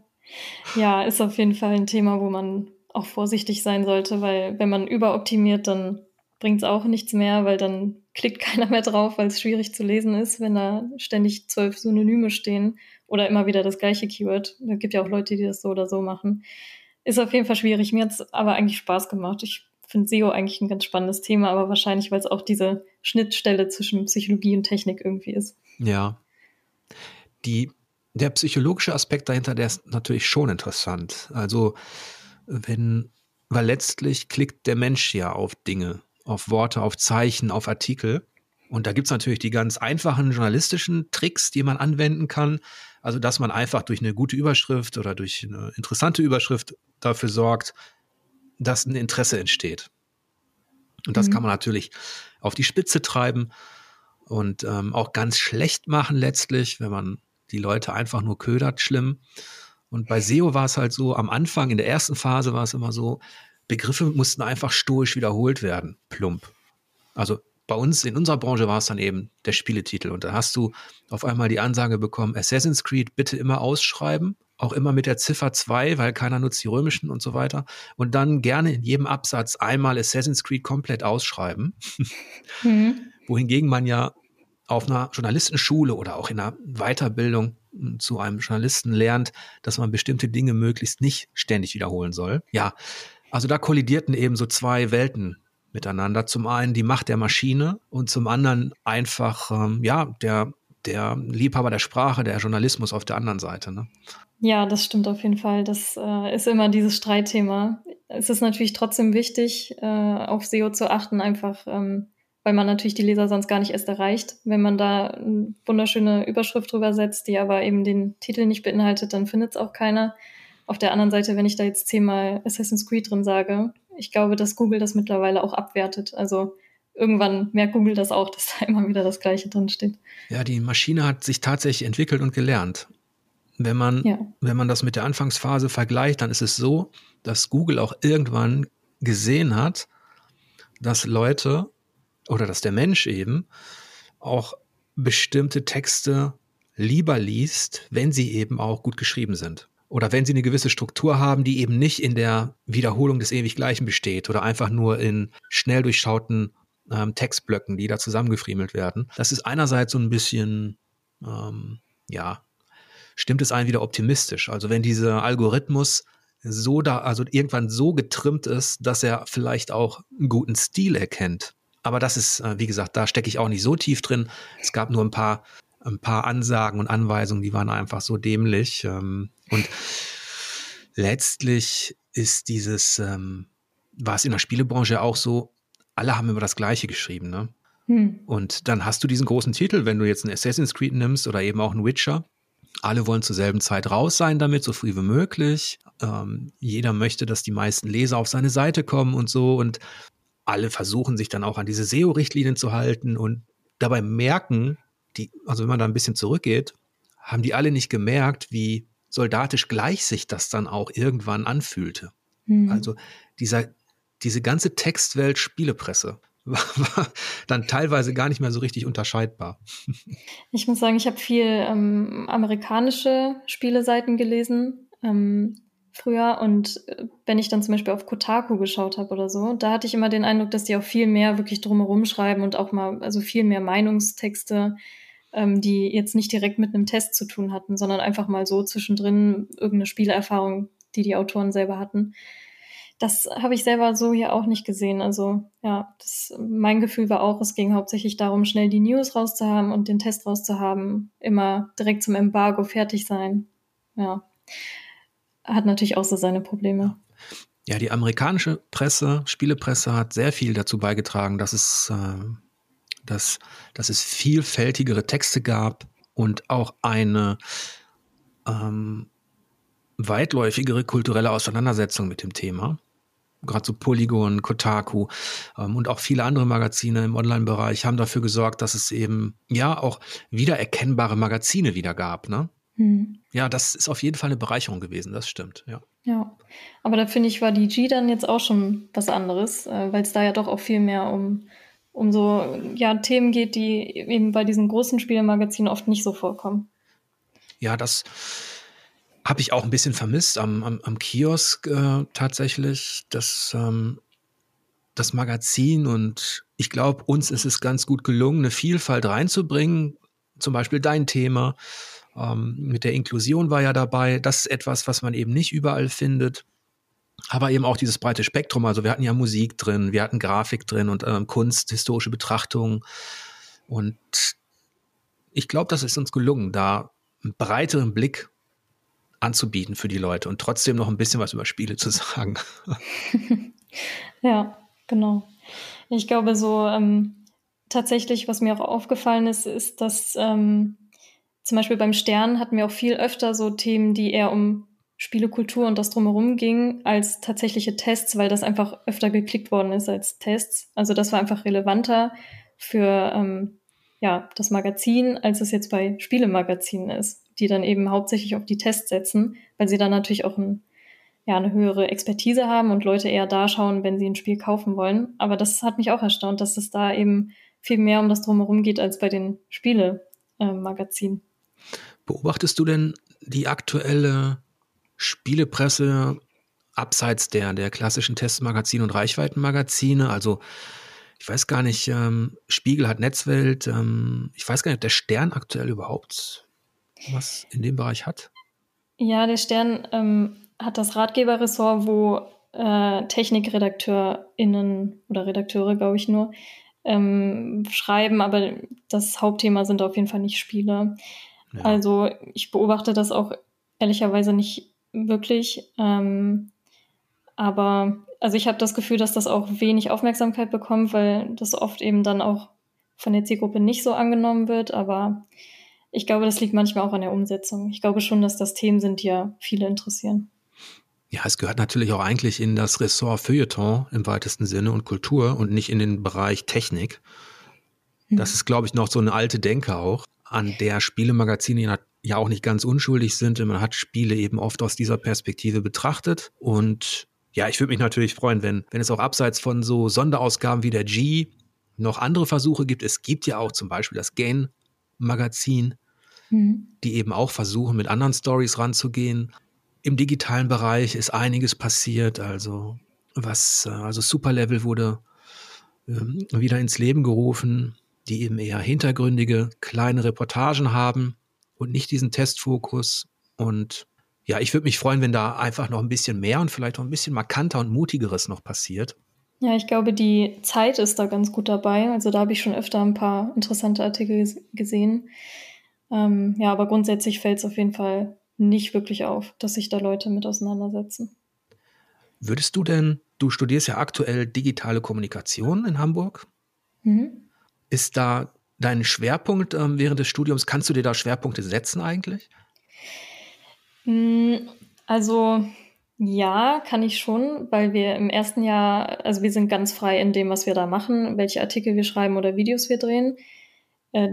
ja, ist auf jeden Fall ein Thema, wo man auch vorsichtig sein sollte, weil wenn man überoptimiert, dann bringt es auch nichts mehr, weil dann klickt keiner mehr drauf, weil es schwierig zu lesen ist, wenn da ständig zwölf Synonyme stehen oder immer wieder das gleiche Keyword. Da gibt ja auch Leute, die das so oder so machen. Ist auf jeden Fall schwierig. Mir hat es aber eigentlich Spaß gemacht. Ich finde SEO eigentlich ein ganz spannendes Thema, aber wahrscheinlich, weil es auch diese Schnittstelle zwischen Psychologie und Technik irgendwie ist. Ja. Die, der psychologische Aspekt dahinter, der ist natürlich schon interessant. Also, wenn, weil letztlich klickt der Mensch ja auf Dinge, auf Worte, auf Zeichen, auf Artikel. Und da gibt es natürlich die ganz einfachen journalistischen Tricks, die man anwenden kann. Also, dass man einfach durch eine gute Überschrift oder durch eine interessante Überschrift dafür sorgt, dass ein Interesse entsteht. Und das mhm. kann man natürlich auf die Spitze treiben und ähm, auch ganz schlecht machen letztlich, wenn man die Leute einfach nur ködert, schlimm. Und bei SEO war es halt so, am Anfang, in der ersten Phase war es immer so, Begriffe mussten einfach stoisch wiederholt werden, plump. Also bei uns, in unserer Branche war es dann eben der Spieletitel. Und da hast du auf einmal die Ansage bekommen, Assassin's Creed bitte immer ausschreiben auch immer mit der Ziffer 2, weil keiner nutzt die römischen und so weiter. Und dann gerne in jedem Absatz einmal Assassin's Creed komplett ausschreiben. Mhm. Wohingegen man ja auf einer Journalistenschule oder auch in einer Weiterbildung hm, zu einem Journalisten lernt, dass man bestimmte Dinge möglichst nicht ständig wiederholen soll. Ja, also da kollidierten eben so zwei Welten miteinander. Zum einen die Macht der Maschine und zum anderen einfach, ähm, ja, der, der Liebhaber der Sprache, der Journalismus auf der anderen Seite. Ne? Ja, das stimmt auf jeden Fall. Das äh, ist immer dieses Streitthema. Es ist natürlich trotzdem wichtig, äh, auf SEO zu achten, einfach ähm, weil man natürlich die Leser sonst gar nicht erst erreicht. Wenn man da eine wunderschöne Überschrift drüber setzt, die aber eben den Titel nicht beinhaltet, dann findet es auch keiner. Auf der anderen Seite, wenn ich da jetzt zehnmal Assassin's Creed drin sage, ich glaube, dass Google das mittlerweile auch abwertet. Also irgendwann merkt Google das auch, dass da immer wieder das Gleiche drin steht. Ja, die Maschine hat sich tatsächlich entwickelt und gelernt. Wenn man, ja. wenn man das mit der Anfangsphase vergleicht, dann ist es so, dass Google auch irgendwann gesehen hat, dass Leute oder dass der Mensch eben auch bestimmte Texte lieber liest, wenn sie eben auch gut geschrieben sind. Oder wenn sie eine gewisse Struktur haben, die eben nicht in der Wiederholung des ewig Gleichen besteht oder einfach nur in schnell durchschauten ähm, Textblöcken, die da zusammengefriemelt werden. Das ist einerseits so ein bisschen, ähm, ja, stimmt es einen wieder optimistisch. Also wenn dieser Algorithmus so da, also irgendwann so getrimmt ist, dass er vielleicht auch einen guten Stil erkennt. Aber das ist, äh, wie gesagt, da stecke ich auch nicht so tief drin. Es gab nur ein paar ein paar Ansagen und Anweisungen, die waren einfach so dämlich. Ähm, und letztlich ist dieses, ähm, war es in der Spielebranche auch so, alle haben immer das Gleiche geschrieben, ne? Hm. Und dann hast du diesen großen Titel, wenn du jetzt einen Assassin's Creed nimmst oder eben auch einen Witcher. Alle wollen zur selben Zeit raus sein damit, so früh wie möglich. Ähm, jeder möchte, dass die meisten Leser auf seine Seite kommen und so. Und alle versuchen sich dann auch an diese SEO-Richtlinien zu halten und dabei merken, die, also wenn man da ein bisschen zurückgeht, haben die alle nicht gemerkt, wie soldatisch gleich sich das dann auch irgendwann anfühlte. Mhm. Also dieser, diese ganze Textwelt Spielepresse war, dann teilweise gar nicht mehr so richtig unterscheidbar. Ich muss sagen, ich habe viel ähm, amerikanische Spieleseiten gelesen ähm, früher und äh, wenn ich dann zum Beispiel auf Kotaku geschaut habe oder so, da hatte ich immer den Eindruck, dass die auch viel mehr wirklich drumherum schreiben und auch mal also viel mehr Meinungstexte ähm, die jetzt nicht direkt mit einem Test zu tun hatten, sondern einfach mal so zwischendrin irgendeine Spielerfahrung, die die Autoren selber hatten. Das habe ich selber so hier auch nicht gesehen. Also ja, das, mein Gefühl war auch, es ging hauptsächlich darum, schnell die News rauszuhaben und den Test rauszuhaben. Immer direkt zum Embargo fertig sein. Ja, hat natürlich auch so seine Probleme. Ja, die amerikanische Presse, Spielepresse hat sehr viel dazu beigetragen, dass es äh, dass, dass es vielfältigere Texte gab und auch eine ähm, weitläufigere kulturelle Auseinandersetzung mit dem Thema. Gerade so Polygon, Kotaku ähm, und auch viele andere Magazine im Online-Bereich haben dafür gesorgt, dass es eben ja auch wiedererkennbare Magazine wieder gab. Ne? Hm. Ja, das ist auf jeden Fall eine Bereicherung gewesen, das stimmt, ja. Ja, aber da finde ich, war die G dann jetzt auch schon was anderes, äh, weil es da ja doch auch viel mehr um um so ja, Themen geht, die eben bei diesen großen Spielemagazinen oft nicht so vorkommen. Ja, das habe ich auch ein bisschen vermisst am, am, am Kiosk äh, tatsächlich. Das, ähm, das Magazin und ich glaube, uns ist es ganz gut gelungen, eine Vielfalt reinzubringen. Zum Beispiel dein Thema ähm, mit der Inklusion war ja dabei. Das ist etwas, was man eben nicht überall findet aber eben auch dieses breite Spektrum. Also wir hatten ja Musik drin, wir hatten Grafik drin und ähm, Kunst, historische Betrachtungen. Und ich glaube, das ist uns gelungen, da einen breiteren Blick anzubieten für die Leute und trotzdem noch ein bisschen was über Spiele zu sagen. ja, genau. Ich glaube, so ähm, tatsächlich, was mir auch aufgefallen ist, ist, dass ähm, zum Beispiel beim Stern hatten wir auch viel öfter so Themen, die eher um Spielekultur und das drumherum ging, als tatsächliche Tests, weil das einfach öfter geklickt worden ist als Tests. Also das war einfach relevanter für ähm, ja, das Magazin, als es jetzt bei Spielemagazinen ist, die dann eben hauptsächlich auf die Tests setzen, weil sie dann natürlich auch ein, ja, eine höhere Expertise haben und Leute eher da schauen, wenn sie ein Spiel kaufen wollen. Aber das hat mich auch erstaunt, dass es da eben viel mehr um das drumherum geht als bei den Spielemagazinen. Beobachtest du denn die aktuelle Spielepresse abseits der, der klassischen Testmagazine und Reichweitenmagazine. Also ich weiß gar nicht, ähm, Spiegel hat Netzwelt, ähm, ich weiß gar nicht, ob der Stern aktuell überhaupt was in dem Bereich hat. Ja, der Stern ähm, hat das Ratgeberressort, wo äh, TechnikredakteurInnen oder Redakteure, glaube ich, nur ähm, schreiben, aber das Hauptthema sind auf jeden Fall nicht Spiele. Ja. Also ich beobachte das auch ehrlicherweise nicht wirklich. Ähm, aber also ich habe das Gefühl, dass das auch wenig Aufmerksamkeit bekommt, weil das oft eben dann auch von der Zielgruppe nicht so angenommen wird. Aber ich glaube, das liegt manchmal auch an der Umsetzung. Ich glaube schon, dass das Themen sind, die ja viele interessieren. Ja, es gehört natürlich auch eigentlich in das Ressort Feuilleton im weitesten Sinne und Kultur und nicht in den Bereich Technik. Das hm. ist, glaube ich, noch so eine alte Denke auch, an der Spielemagazine ja auch nicht ganz unschuldig sind. Man hat Spiele eben oft aus dieser Perspektive betrachtet. Und ja, ich würde mich natürlich freuen, wenn, wenn es auch abseits von so Sonderausgaben wie der G noch andere Versuche gibt. Es gibt ja auch zum Beispiel das Gain Magazin, mhm. die eben auch versuchen, mit anderen Stories ranzugehen. Im digitalen Bereich ist einiges passiert, also was, äh, also Superlevel wurde ähm, wieder ins Leben gerufen, die eben eher hintergründige, kleine Reportagen haben und nicht diesen Testfokus. Und ja, ich würde mich freuen, wenn da einfach noch ein bisschen mehr und vielleicht auch ein bisschen markanter und mutigeres noch passiert. Ja, ich glaube, die Zeit ist da ganz gut dabei. Also da habe ich schon öfter ein paar interessante Artikel gesehen. Ähm, ja, aber grundsätzlich fällt es auf jeden Fall nicht wirklich auf, dass sich da Leute mit auseinandersetzen. Würdest du denn, du studierst ja aktuell digitale Kommunikation in Hamburg. Mhm. Ist da dein Schwerpunkt ähm, während des Studiums? Kannst du dir da Schwerpunkte setzen eigentlich? Hm, also ja, kann ich schon, weil wir im ersten Jahr, also wir sind ganz frei in dem, was wir da machen, welche Artikel wir schreiben oder Videos wir drehen. Äh,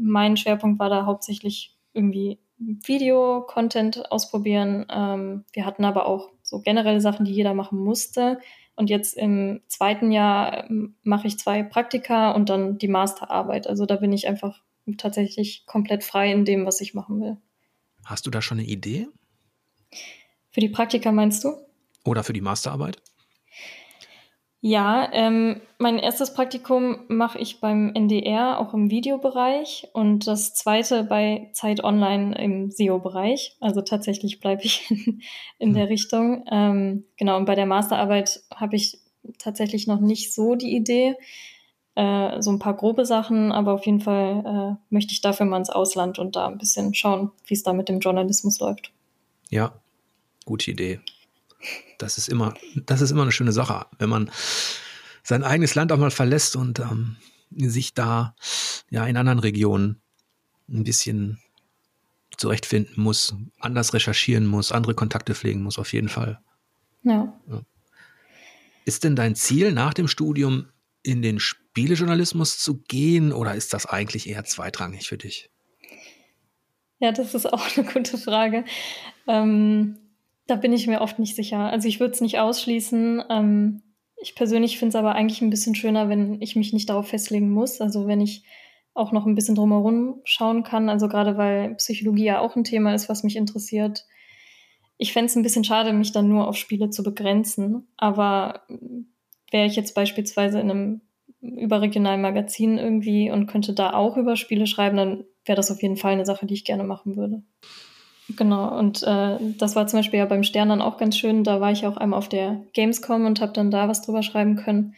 mein Schwerpunkt war da hauptsächlich irgendwie Video-Content ausprobieren. Ähm, wir hatten aber auch so generelle Sachen, die jeder machen musste. Und jetzt im zweiten Jahr ähm, mache ich zwei Praktika und dann die Masterarbeit. Also da bin ich einfach tatsächlich komplett frei in dem, was ich machen will. Hast du da schon eine Idee? Für die Praktika meinst du? Oder für die Masterarbeit? Ja, ähm, mein erstes Praktikum mache ich beim NDR, auch im Videobereich und das zweite bei Zeit Online im SEO-Bereich. Also tatsächlich bleibe ich in, in hm. der Richtung. Ähm, genau, und bei der Masterarbeit habe ich tatsächlich noch nicht so die Idee. Äh, so ein paar grobe Sachen, aber auf jeden Fall äh, möchte ich dafür mal ins Ausland und da ein bisschen schauen, wie es da mit dem Journalismus läuft. Ja, gute Idee. Das ist immer, das ist immer eine schöne Sache, wenn man sein eigenes Land auch mal verlässt und ähm, sich da ja in anderen Regionen ein bisschen zurechtfinden muss, anders recherchieren muss, andere Kontakte pflegen muss, auf jeden Fall. Ja. ja. Ist denn dein Ziel nach dem Studium in den Spielejournalismus zu gehen oder ist das eigentlich eher zweitrangig für dich? Ja, das ist auch eine gute Frage. Ähm, da bin ich mir oft nicht sicher. Also ich würde es nicht ausschließen. Ähm, ich persönlich finde es aber eigentlich ein bisschen schöner, wenn ich mich nicht darauf festlegen muss. Also wenn ich auch noch ein bisschen drumherum schauen kann. Also gerade weil Psychologie ja auch ein Thema ist, was mich interessiert. Ich fände es ein bisschen schade, mich dann nur auf Spiele zu begrenzen. Aber wäre ich jetzt beispielsweise in einem überregionalen Magazin irgendwie und könnte da auch über Spiele schreiben, dann wäre das auf jeden Fall eine Sache, die ich gerne machen würde. Genau, und äh, das war zum Beispiel ja beim Stern dann auch ganz schön. Da war ich auch einmal auf der Gamescom und habe dann da was drüber schreiben können.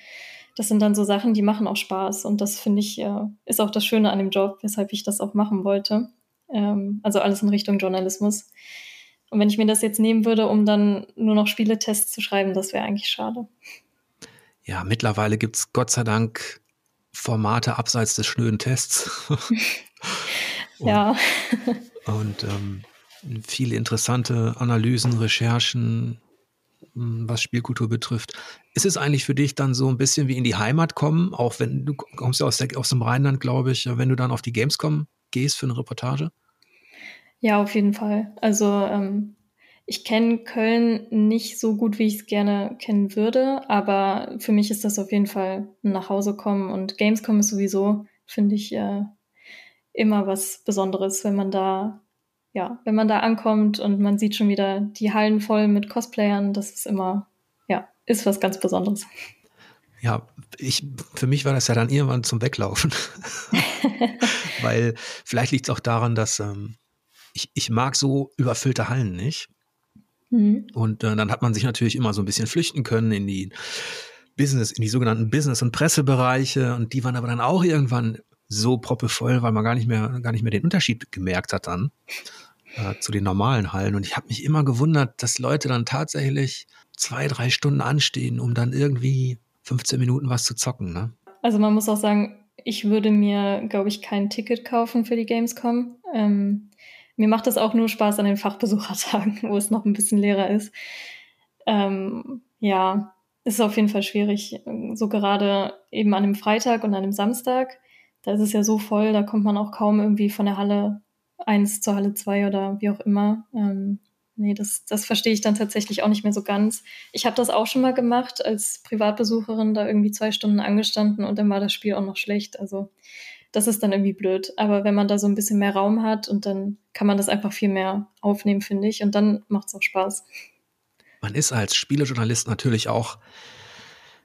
Das sind dann so Sachen, die machen auch Spaß. Und das finde ich, äh, ist auch das Schöne an dem Job, weshalb ich das auch machen wollte. Ähm, also alles in Richtung Journalismus. Und wenn ich mir das jetzt nehmen würde, um dann nur noch Spieletests zu schreiben, das wäre eigentlich schade. Ja, mittlerweile gibt es Gott sei Dank Formate abseits des schnöden Tests. und, ja. und ähm, viele interessante Analysen, Recherchen, hm, was Spielkultur betrifft. Ist es eigentlich für dich dann so ein bisschen wie in die Heimat kommen, auch wenn du kommst ja aus, der, aus dem Rheinland, glaube ich, wenn du dann auf die Gamescom gehst für eine Reportage? Ja, auf jeden Fall. Also ähm, ich kenne Köln nicht so gut, wie ich es gerne kennen würde, aber für mich ist das auf jeden Fall ein Nachhausekommen und Gamescom ist sowieso, finde ich, äh, immer was Besonderes, wenn man da ja, wenn man da ankommt und man sieht schon wieder die Hallen voll mit Cosplayern, das ist immer, ja, ist was ganz Besonderes. Ja, ich, für mich war das ja dann irgendwann zum Weglaufen. Weil vielleicht liegt es auch daran, dass ähm, ich, ich mag so überfüllte Hallen nicht. Mhm. Und äh, dann hat man sich natürlich immer so ein bisschen flüchten können in die Business, in die sogenannten Business- und Pressebereiche. Und die waren aber dann auch irgendwann so proppevoll, weil man gar nicht mehr, gar nicht mehr den Unterschied gemerkt hat dann äh, zu den normalen Hallen. Und ich habe mich immer gewundert, dass Leute dann tatsächlich zwei, drei Stunden anstehen, um dann irgendwie 15 Minuten was zu zocken. Ne? Also man muss auch sagen, ich würde mir, glaube ich, kein Ticket kaufen für die Gamescom. Ähm, mir macht das auch nur Spaß an den Fachbesuchertagen, wo es noch ein bisschen leerer ist. Ähm, ja, ist auf jeden Fall schwierig. So gerade eben an dem Freitag und an dem Samstag, da ist es ja so voll, da kommt man auch kaum irgendwie von der Halle eins zur Halle zwei oder wie auch immer. Ähm, nee, das, das verstehe ich dann tatsächlich auch nicht mehr so ganz. Ich habe das auch schon mal gemacht, als Privatbesucherin da irgendwie zwei Stunden angestanden und dann war das Spiel auch noch schlecht. Also das ist dann irgendwie blöd. Aber wenn man da so ein bisschen mehr Raum hat und dann kann man das einfach viel mehr aufnehmen, finde ich. Und dann macht es auch Spaß. Man ist als Spielejournalist natürlich auch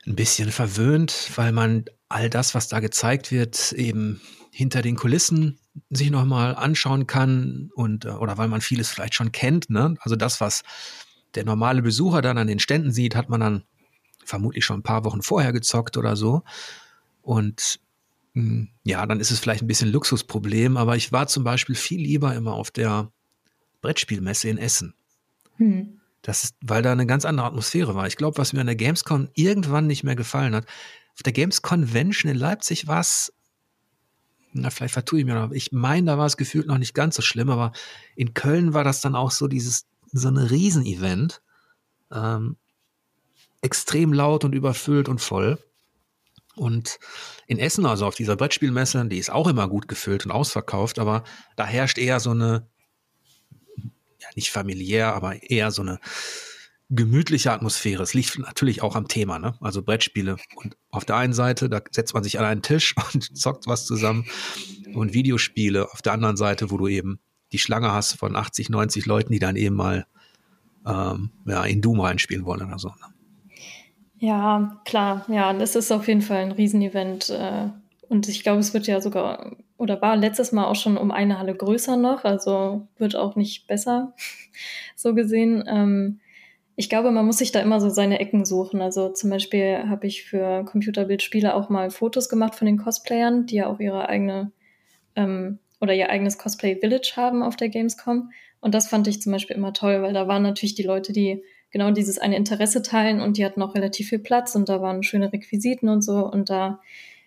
ein bisschen verwöhnt, weil man all das, was da gezeigt wird, eben hinter den Kulissen sich nochmal anschauen kann und äh, oder weil man vieles vielleicht schon kennt. Ne? Also das, was der normale Besucher dann an den Ständen sieht, hat man dann vermutlich schon ein paar Wochen vorher gezockt oder so. Und mh, hm, ja, dann ist es vielleicht ein bisschen Luxusproblem, aber ich war zum Beispiel viel lieber immer auf der Brettspielmesse in Essen. Hm. Das ist, weil da eine ganz andere Atmosphäre war. Ich glaube, was mir an der Gamescom irgendwann nicht mehr gefallen hat, auf der Games Convention in Leipzig war es, na, vielleicht vertue ich mir noch, ich meine, da war es gefühlt noch nicht ganz so schlimm, aber in Köln war das dann auch so dieses, so ein Riesenevent. Ähm, extrem laut und überfüllt und voll. Und in Essen, also auf dieser Brettspielmesse, die ist auch immer gut gefüllt und ausverkauft, aber da herrscht eher so eine, ja nicht familiär, aber eher so eine gemütliche Atmosphäre. Es liegt natürlich auch am Thema, ne? Also Brettspiele. Und auf der einen Seite, da setzt man sich an einen Tisch und zockt was zusammen. Und Videospiele auf der anderen Seite, wo du eben die Schlange hast von 80, 90 Leuten, die dann eben mal ähm, ja, in Doom reinspielen wollen oder so. Ne? Ja, klar, ja, das ist auf jeden Fall ein Riesenevent. Äh, und ich glaube, es wird ja sogar, oder war letztes Mal auch schon um eine Halle größer noch, also wird auch nicht besser, so gesehen. Ähm, ich glaube, man muss sich da immer so seine Ecken suchen. Also zum Beispiel habe ich für Computerbildspiele auch mal Fotos gemacht von den Cosplayern, die ja auch ihre eigene ähm, oder ihr eigenes Cosplay Village haben auf der Gamescom. Und das fand ich zum Beispiel immer toll, weil da waren natürlich die Leute, die genau dieses eine Interesse teilen und die hatten auch relativ viel Platz und da waren schöne Requisiten und so und da,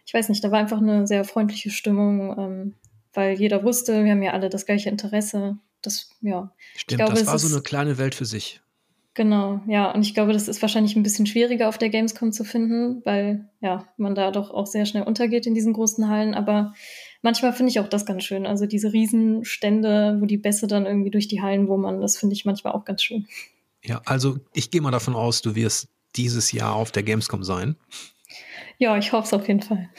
ich weiß nicht, da war einfach eine sehr freundliche Stimmung, ähm, weil jeder wusste, wir haben ja alle das gleiche Interesse. Das, ja. Stimmt, glaube, das war so eine kleine Welt für sich. Genau, ja, und ich glaube, das ist wahrscheinlich ein bisschen schwieriger auf der Gamescom zu finden, weil ja, man da doch auch sehr schnell untergeht in diesen großen Hallen, aber manchmal finde ich auch das ganz schön. Also diese Riesenstände, wo die Bässe dann irgendwie durch die Hallen wummern, das finde ich manchmal auch ganz schön. Ja, also ich gehe mal davon aus, du wirst dieses Jahr auf der Gamescom sein. Ja, ich hoffe es auf jeden Fall.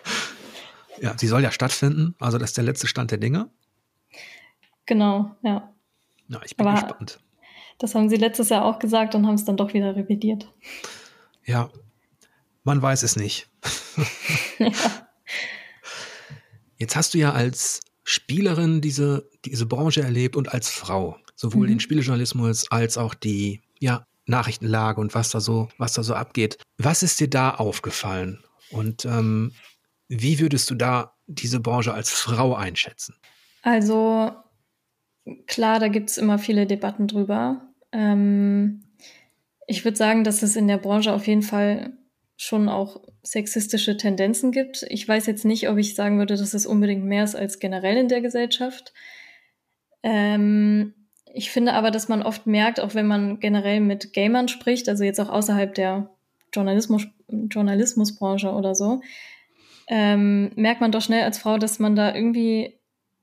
ja, sie soll ja stattfinden. Also das ist der letzte Stand der Dinge. Genau, ja. Ja, ich bin Aber gespannt. Das haben sie letztes Jahr auch gesagt und haben es dann doch wieder revidiert. Ja, man weiß es nicht. ja. Jetzt hast du ja als Spielerin diese, diese Branche erlebt und als Frau sowohl mhm. den Spielejournalismus als auch die ja, Nachrichtenlage und was da so, was da so abgeht. Was ist dir da aufgefallen? Und ähm, wie würdest du da diese Branche als Frau einschätzen? Also klar, da gibt es immer viele Debatten drüber. Ähm, ich würde sagen, dass es in der Branche auf jeden Fall schon auch sexistische Tendenzen gibt. Ich weiß jetzt nicht, ob ich sagen würde, dass es unbedingt mehr ist als generell in der Gesellschaft. Ähm, ich finde aber, dass man oft merkt, auch wenn man generell mit Gamern spricht, also jetzt auch außerhalb der Journalismus, Journalismusbranche oder so, ähm, merkt man doch schnell als Frau, dass man da irgendwie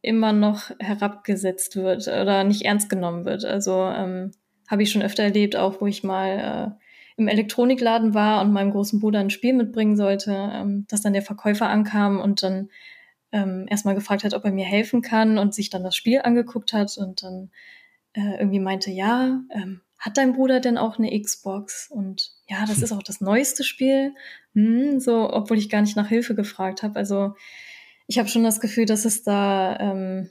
immer noch herabgesetzt wird oder nicht ernst genommen wird. Also ähm, habe ich schon öfter erlebt, auch wo ich mal äh, im Elektronikladen war und meinem großen Bruder ein Spiel mitbringen sollte, ähm, dass dann der Verkäufer ankam und dann ähm, erstmal gefragt hat, ob er mir helfen kann und sich dann das Spiel angeguckt hat und dann äh, irgendwie meinte, ja, ähm, hat dein Bruder denn auch eine Xbox? Und ja, das hm. ist auch das neueste Spiel. Hm, so, obwohl ich gar nicht nach Hilfe gefragt habe. Also ich habe schon das Gefühl, dass es da ähm,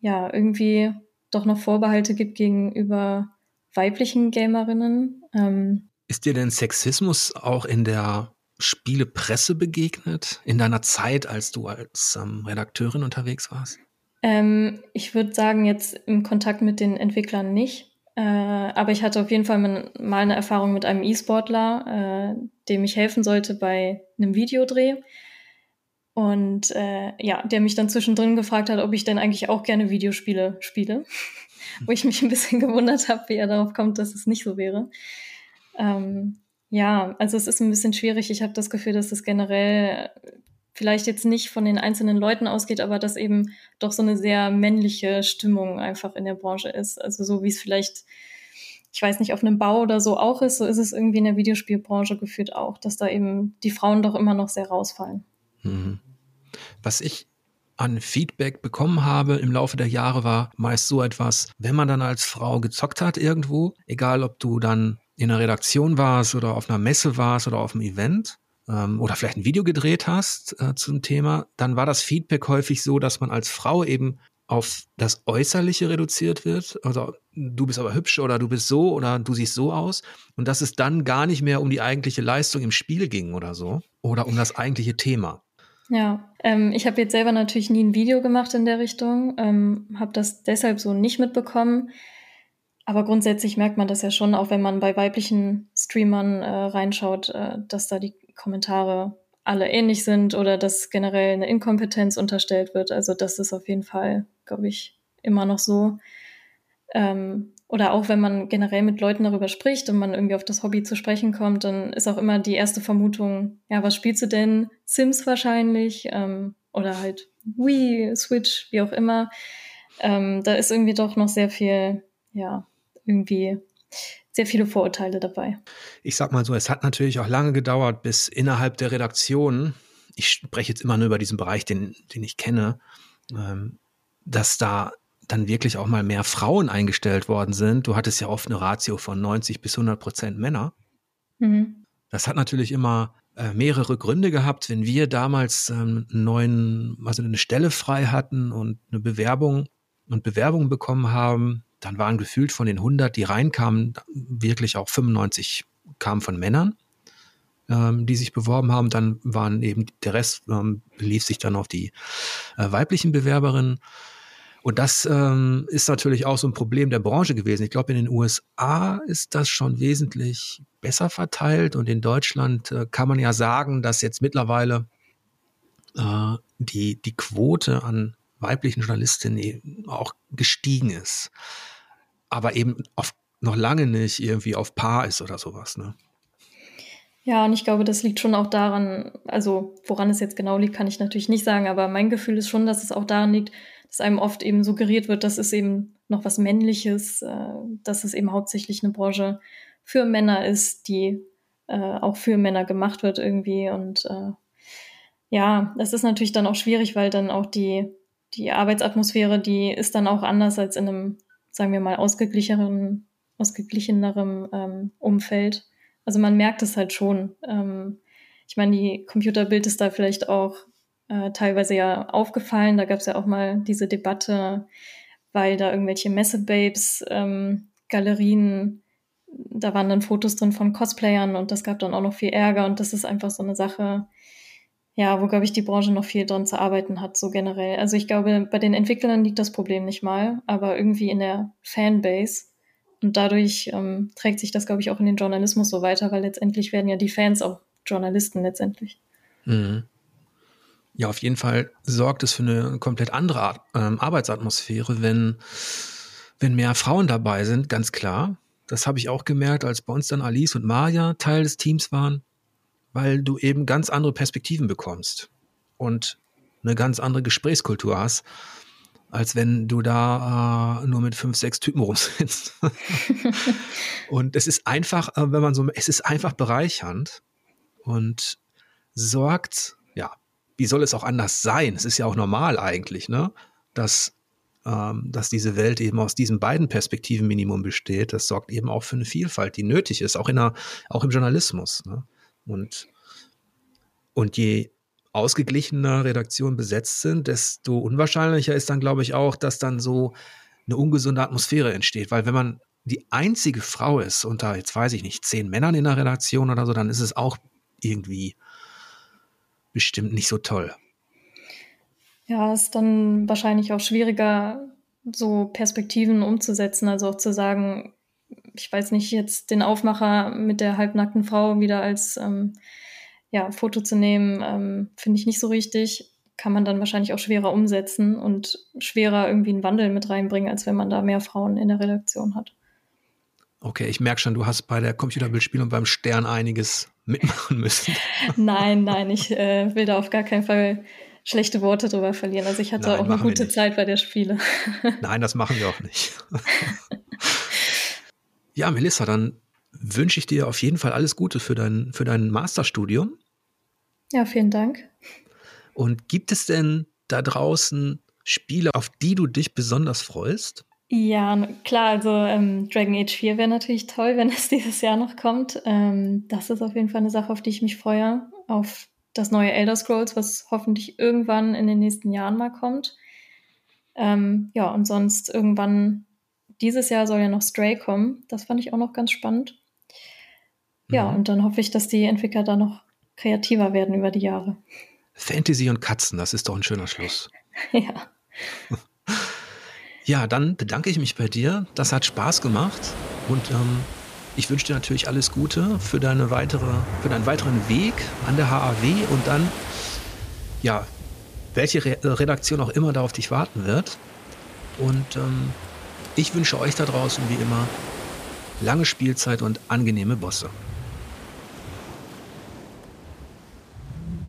ja irgendwie doch noch Vorbehalte gibt gegenüber weiblichen Gamerinnen. Ähm, ist dir denn Sexismus auch in der Spielepresse begegnet, in deiner Zeit, als du als ähm, Redakteurin unterwegs warst? Ähm, ich würde sagen, jetzt im Kontakt mit den Entwicklern nicht. Äh, aber ich hatte auf jeden Fall mal eine Erfahrung mit einem E-Sportler, äh, dem ich helfen sollte bei einem Videodreh. Und äh, ja, der mich dann zwischendrin gefragt hat, ob ich denn eigentlich auch gerne Videospiele spiele. Wo ich mich ein bisschen gewundert habe, wie er darauf kommt, dass es nicht so wäre. Ähm, ja, also es ist ein bisschen schwierig. Ich habe das Gefühl, dass es generell vielleicht jetzt nicht von den einzelnen Leuten ausgeht, aber dass eben doch so eine sehr männliche Stimmung einfach in der Branche ist. Also so wie es vielleicht, ich weiß nicht, auf einem Bau oder so auch ist, so ist es irgendwie in der Videospielbranche gefühlt auch, dass da eben die Frauen doch immer noch sehr rausfallen. Mhm. Was ich an Feedback bekommen habe im Laufe der Jahre, war meist so etwas, wenn man dann als Frau gezockt hat irgendwo, egal ob du dann in einer Redaktion warst oder auf einer Messe warst oder auf einem Event ähm, oder vielleicht ein Video gedreht hast äh, zum Thema, dann war das Feedback häufig so, dass man als Frau eben auf das Äußerliche reduziert wird. Also du bist aber hübsch oder du bist so oder du siehst so aus. Und dass es dann gar nicht mehr um die eigentliche Leistung im Spiel ging oder so. Oder um das eigentliche Thema. Ja, ähm, ich habe jetzt selber natürlich nie ein Video gemacht in der Richtung, ähm, habe das deshalb so nicht mitbekommen. Aber grundsätzlich merkt man das ja schon, auch wenn man bei weiblichen Streamern äh, reinschaut, äh, dass da die Kommentare alle ähnlich sind oder dass generell eine Inkompetenz unterstellt wird. Also das ist auf jeden Fall, glaube ich, immer noch so. Ähm, oder auch wenn man generell mit Leuten darüber spricht und man irgendwie auf das Hobby zu sprechen kommt, dann ist auch immer die erste Vermutung, ja, was spielst du denn? Sims wahrscheinlich ähm, oder halt Wii, Switch, wie auch immer. Ähm, da ist irgendwie doch noch sehr viel, ja, irgendwie sehr viele Vorurteile dabei. Ich sag mal so, es hat natürlich auch lange gedauert, bis innerhalb der Redaktion, ich spreche jetzt immer nur über diesen Bereich, den, den ich kenne, ähm, dass da dann wirklich auch mal mehr Frauen eingestellt worden sind. Du hattest ja oft eine Ratio von 90 bis 100 Prozent Männer. Mhm. Das hat natürlich immer äh, mehrere Gründe gehabt. Wenn wir damals ähm, einen neuen, also eine Stelle frei hatten und eine Bewerbung und Bewerbungen bekommen haben, dann waren gefühlt von den 100, die reinkamen, wirklich auch 95 kamen von Männern, ähm, die sich beworben haben. Dann waren eben der Rest ähm, belief sich dann auf die äh, weiblichen Bewerberinnen. Und das ähm, ist natürlich auch so ein Problem der Branche gewesen. Ich glaube, in den USA ist das schon wesentlich besser verteilt und in Deutschland äh, kann man ja sagen, dass jetzt mittlerweile äh, die, die Quote an weiblichen Journalistinnen auch gestiegen ist aber eben auf, noch lange nicht irgendwie auf Paar ist oder sowas. Ne? Ja, und ich glaube, das liegt schon auch daran, also woran es jetzt genau liegt, kann ich natürlich nicht sagen, aber mein Gefühl ist schon, dass es auch daran liegt, dass einem oft eben suggeriert wird, dass es eben noch was Männliches, äh, dass es eben hauptsächlich eine Branche für Männer ist, die äh, auch für Männer gemacht wird irgendwie. Und äh, ja, das ist natürlich dann auch schwierig, weil dann auch die, die Arbeitsatmosphäre, die ist dann auch anders als in einem sagen wir mal, ausgeglicheneren, ausgeglichenerem ähm, Umfeld. Also man merkt es halt schon. Ähm, ich meine, die Computerbild ist da vielleicht auch äh, teilweise ja aufgefallen. Da gab es ja auch mal diese Debatte, weil da irgendwelche Messebabes, ähm, Galerien, da waren dann Fotos drin von Cosplayern und das gab dann auch noch viel Ärger und das ist einfach so eine Sache, ja, wo, glaube ich, die Branche noch viel dran zu arbeiten hat, so generell. Also ich glaube, bei den Entwicklern liegt das Problem nicht mal, aber irgendwie in der Fanbase. Und dadurch ähm, trägt sich das, glaube ich, auch in den Journalismus so weiter, weil letztendlich werden ja die Fans auch Journalisten letztendlich. Mhm. Ja, auf jeden Fall sorgt es für eine komplett andere Art, ähm, Arbeitsatmosphäre, wenn, wenn mehr Frauen dabei sind, ganz klar. Das habe ich auch gemerkt, als bei uns dann Alice und Maja Teil des Teams waren weil du eben ganz andere Perspektiven bekommst und eine ganz andere Gesprächskultur hast, als wenn du da äh, nur mit fünf, sechs Typen rumsitzt. und es ist einfach, äh, wenn man so, es ist einfach bereichernd und sorgt, ja, wie soll es auch anders sein? Es ist ja auch normal eigentlich, ne, dass ähm, dass diese Welt eben aus diesen beiden Perspektiven Minimum besteht. Das sorgt eben auch für eine Vielfalt, die nötig ist, auch in der, auch im Journalismus. Ne? Und, und je ausgeglichener Redaktionen besetzt sind, desto unwahrscheinlicher ist dann, glaube ich, auch, dass dann so eine ungesunde Atmosphäre entsteht. Weil wenn man die einzige Frau ist unter, jetzt weiß ich nicht, zehn Männern in der Redaktion oder so, dann ist es auch irgendwie bestimmt nicht so toll. Ja, ist dann wahrscheinlich auch schwieriger, so Perspektiven umzusetzen, also auch zu sagen, ich weiß nicht, jetzt den Aufmacher mit der halbnackten Frau wieder als ähm, ja, Foto zu nehmen, ähm, finde ich nicht so richtig. Kann man dann wahrscheinlich auch schwerer umsetzen und schwerer irgendwie einen Wandel mit reinbringen, als wenn man da mehr Frauen in der Redaktion hat. Okay, ich merke schon, du hast bei der Computerbildspielung beim Stern einiges mitmachen müssen. nein, nein, ich äh, will da auf gar keinen Fall schlechte Worte drüber verlieren. Also ich hatte nein, auch eine gute Zeit bei der Spiele. Nein, das machen wir auch nicht. Ja, Melissa, dann wünsche ich dir auf jeden Fall alles Gute für dein, für dein Masterstudium. Ja, vielen Dank. Und gibt es denn da draußen Spiele, auf die du dich besonders freust? Ja, klar, also ähm, Dragon Age 4 wäre natürlich toll, wenn es dieses Jahr noch kommt. Ähm, das ist auf jeden Fall eine Sache, auf die ich mich freue. Auf das neue Elder Scrolls, was hoffentlich irgendwann in den nächsten Jahren mal kommt. Ähm, ja, und sonst irgendwann dieses Jahr soll ja noch Stray kommen. Das fand ich auch noch ganz spannend. Ja, mhm. und dann hoffe ich, dass die Entwickler da noch kreativer werden über die Jahre. Fantasy und Katzen, das ist doch ein schöner Schluss. ja. Ja, dann bedanke ich mich bei dir. Das hat Spaß gemacht und ähm, ich wünsche dir natürlich alles Gute für deine weitere, für deinen weiteren Weg an der HAW und dann, ja, welche Re Redaktion auch immer da auf dich warten wird. Und ähm, ich wünsche euch da draußen wie immer lange Spielzeit und angenehme Bosse.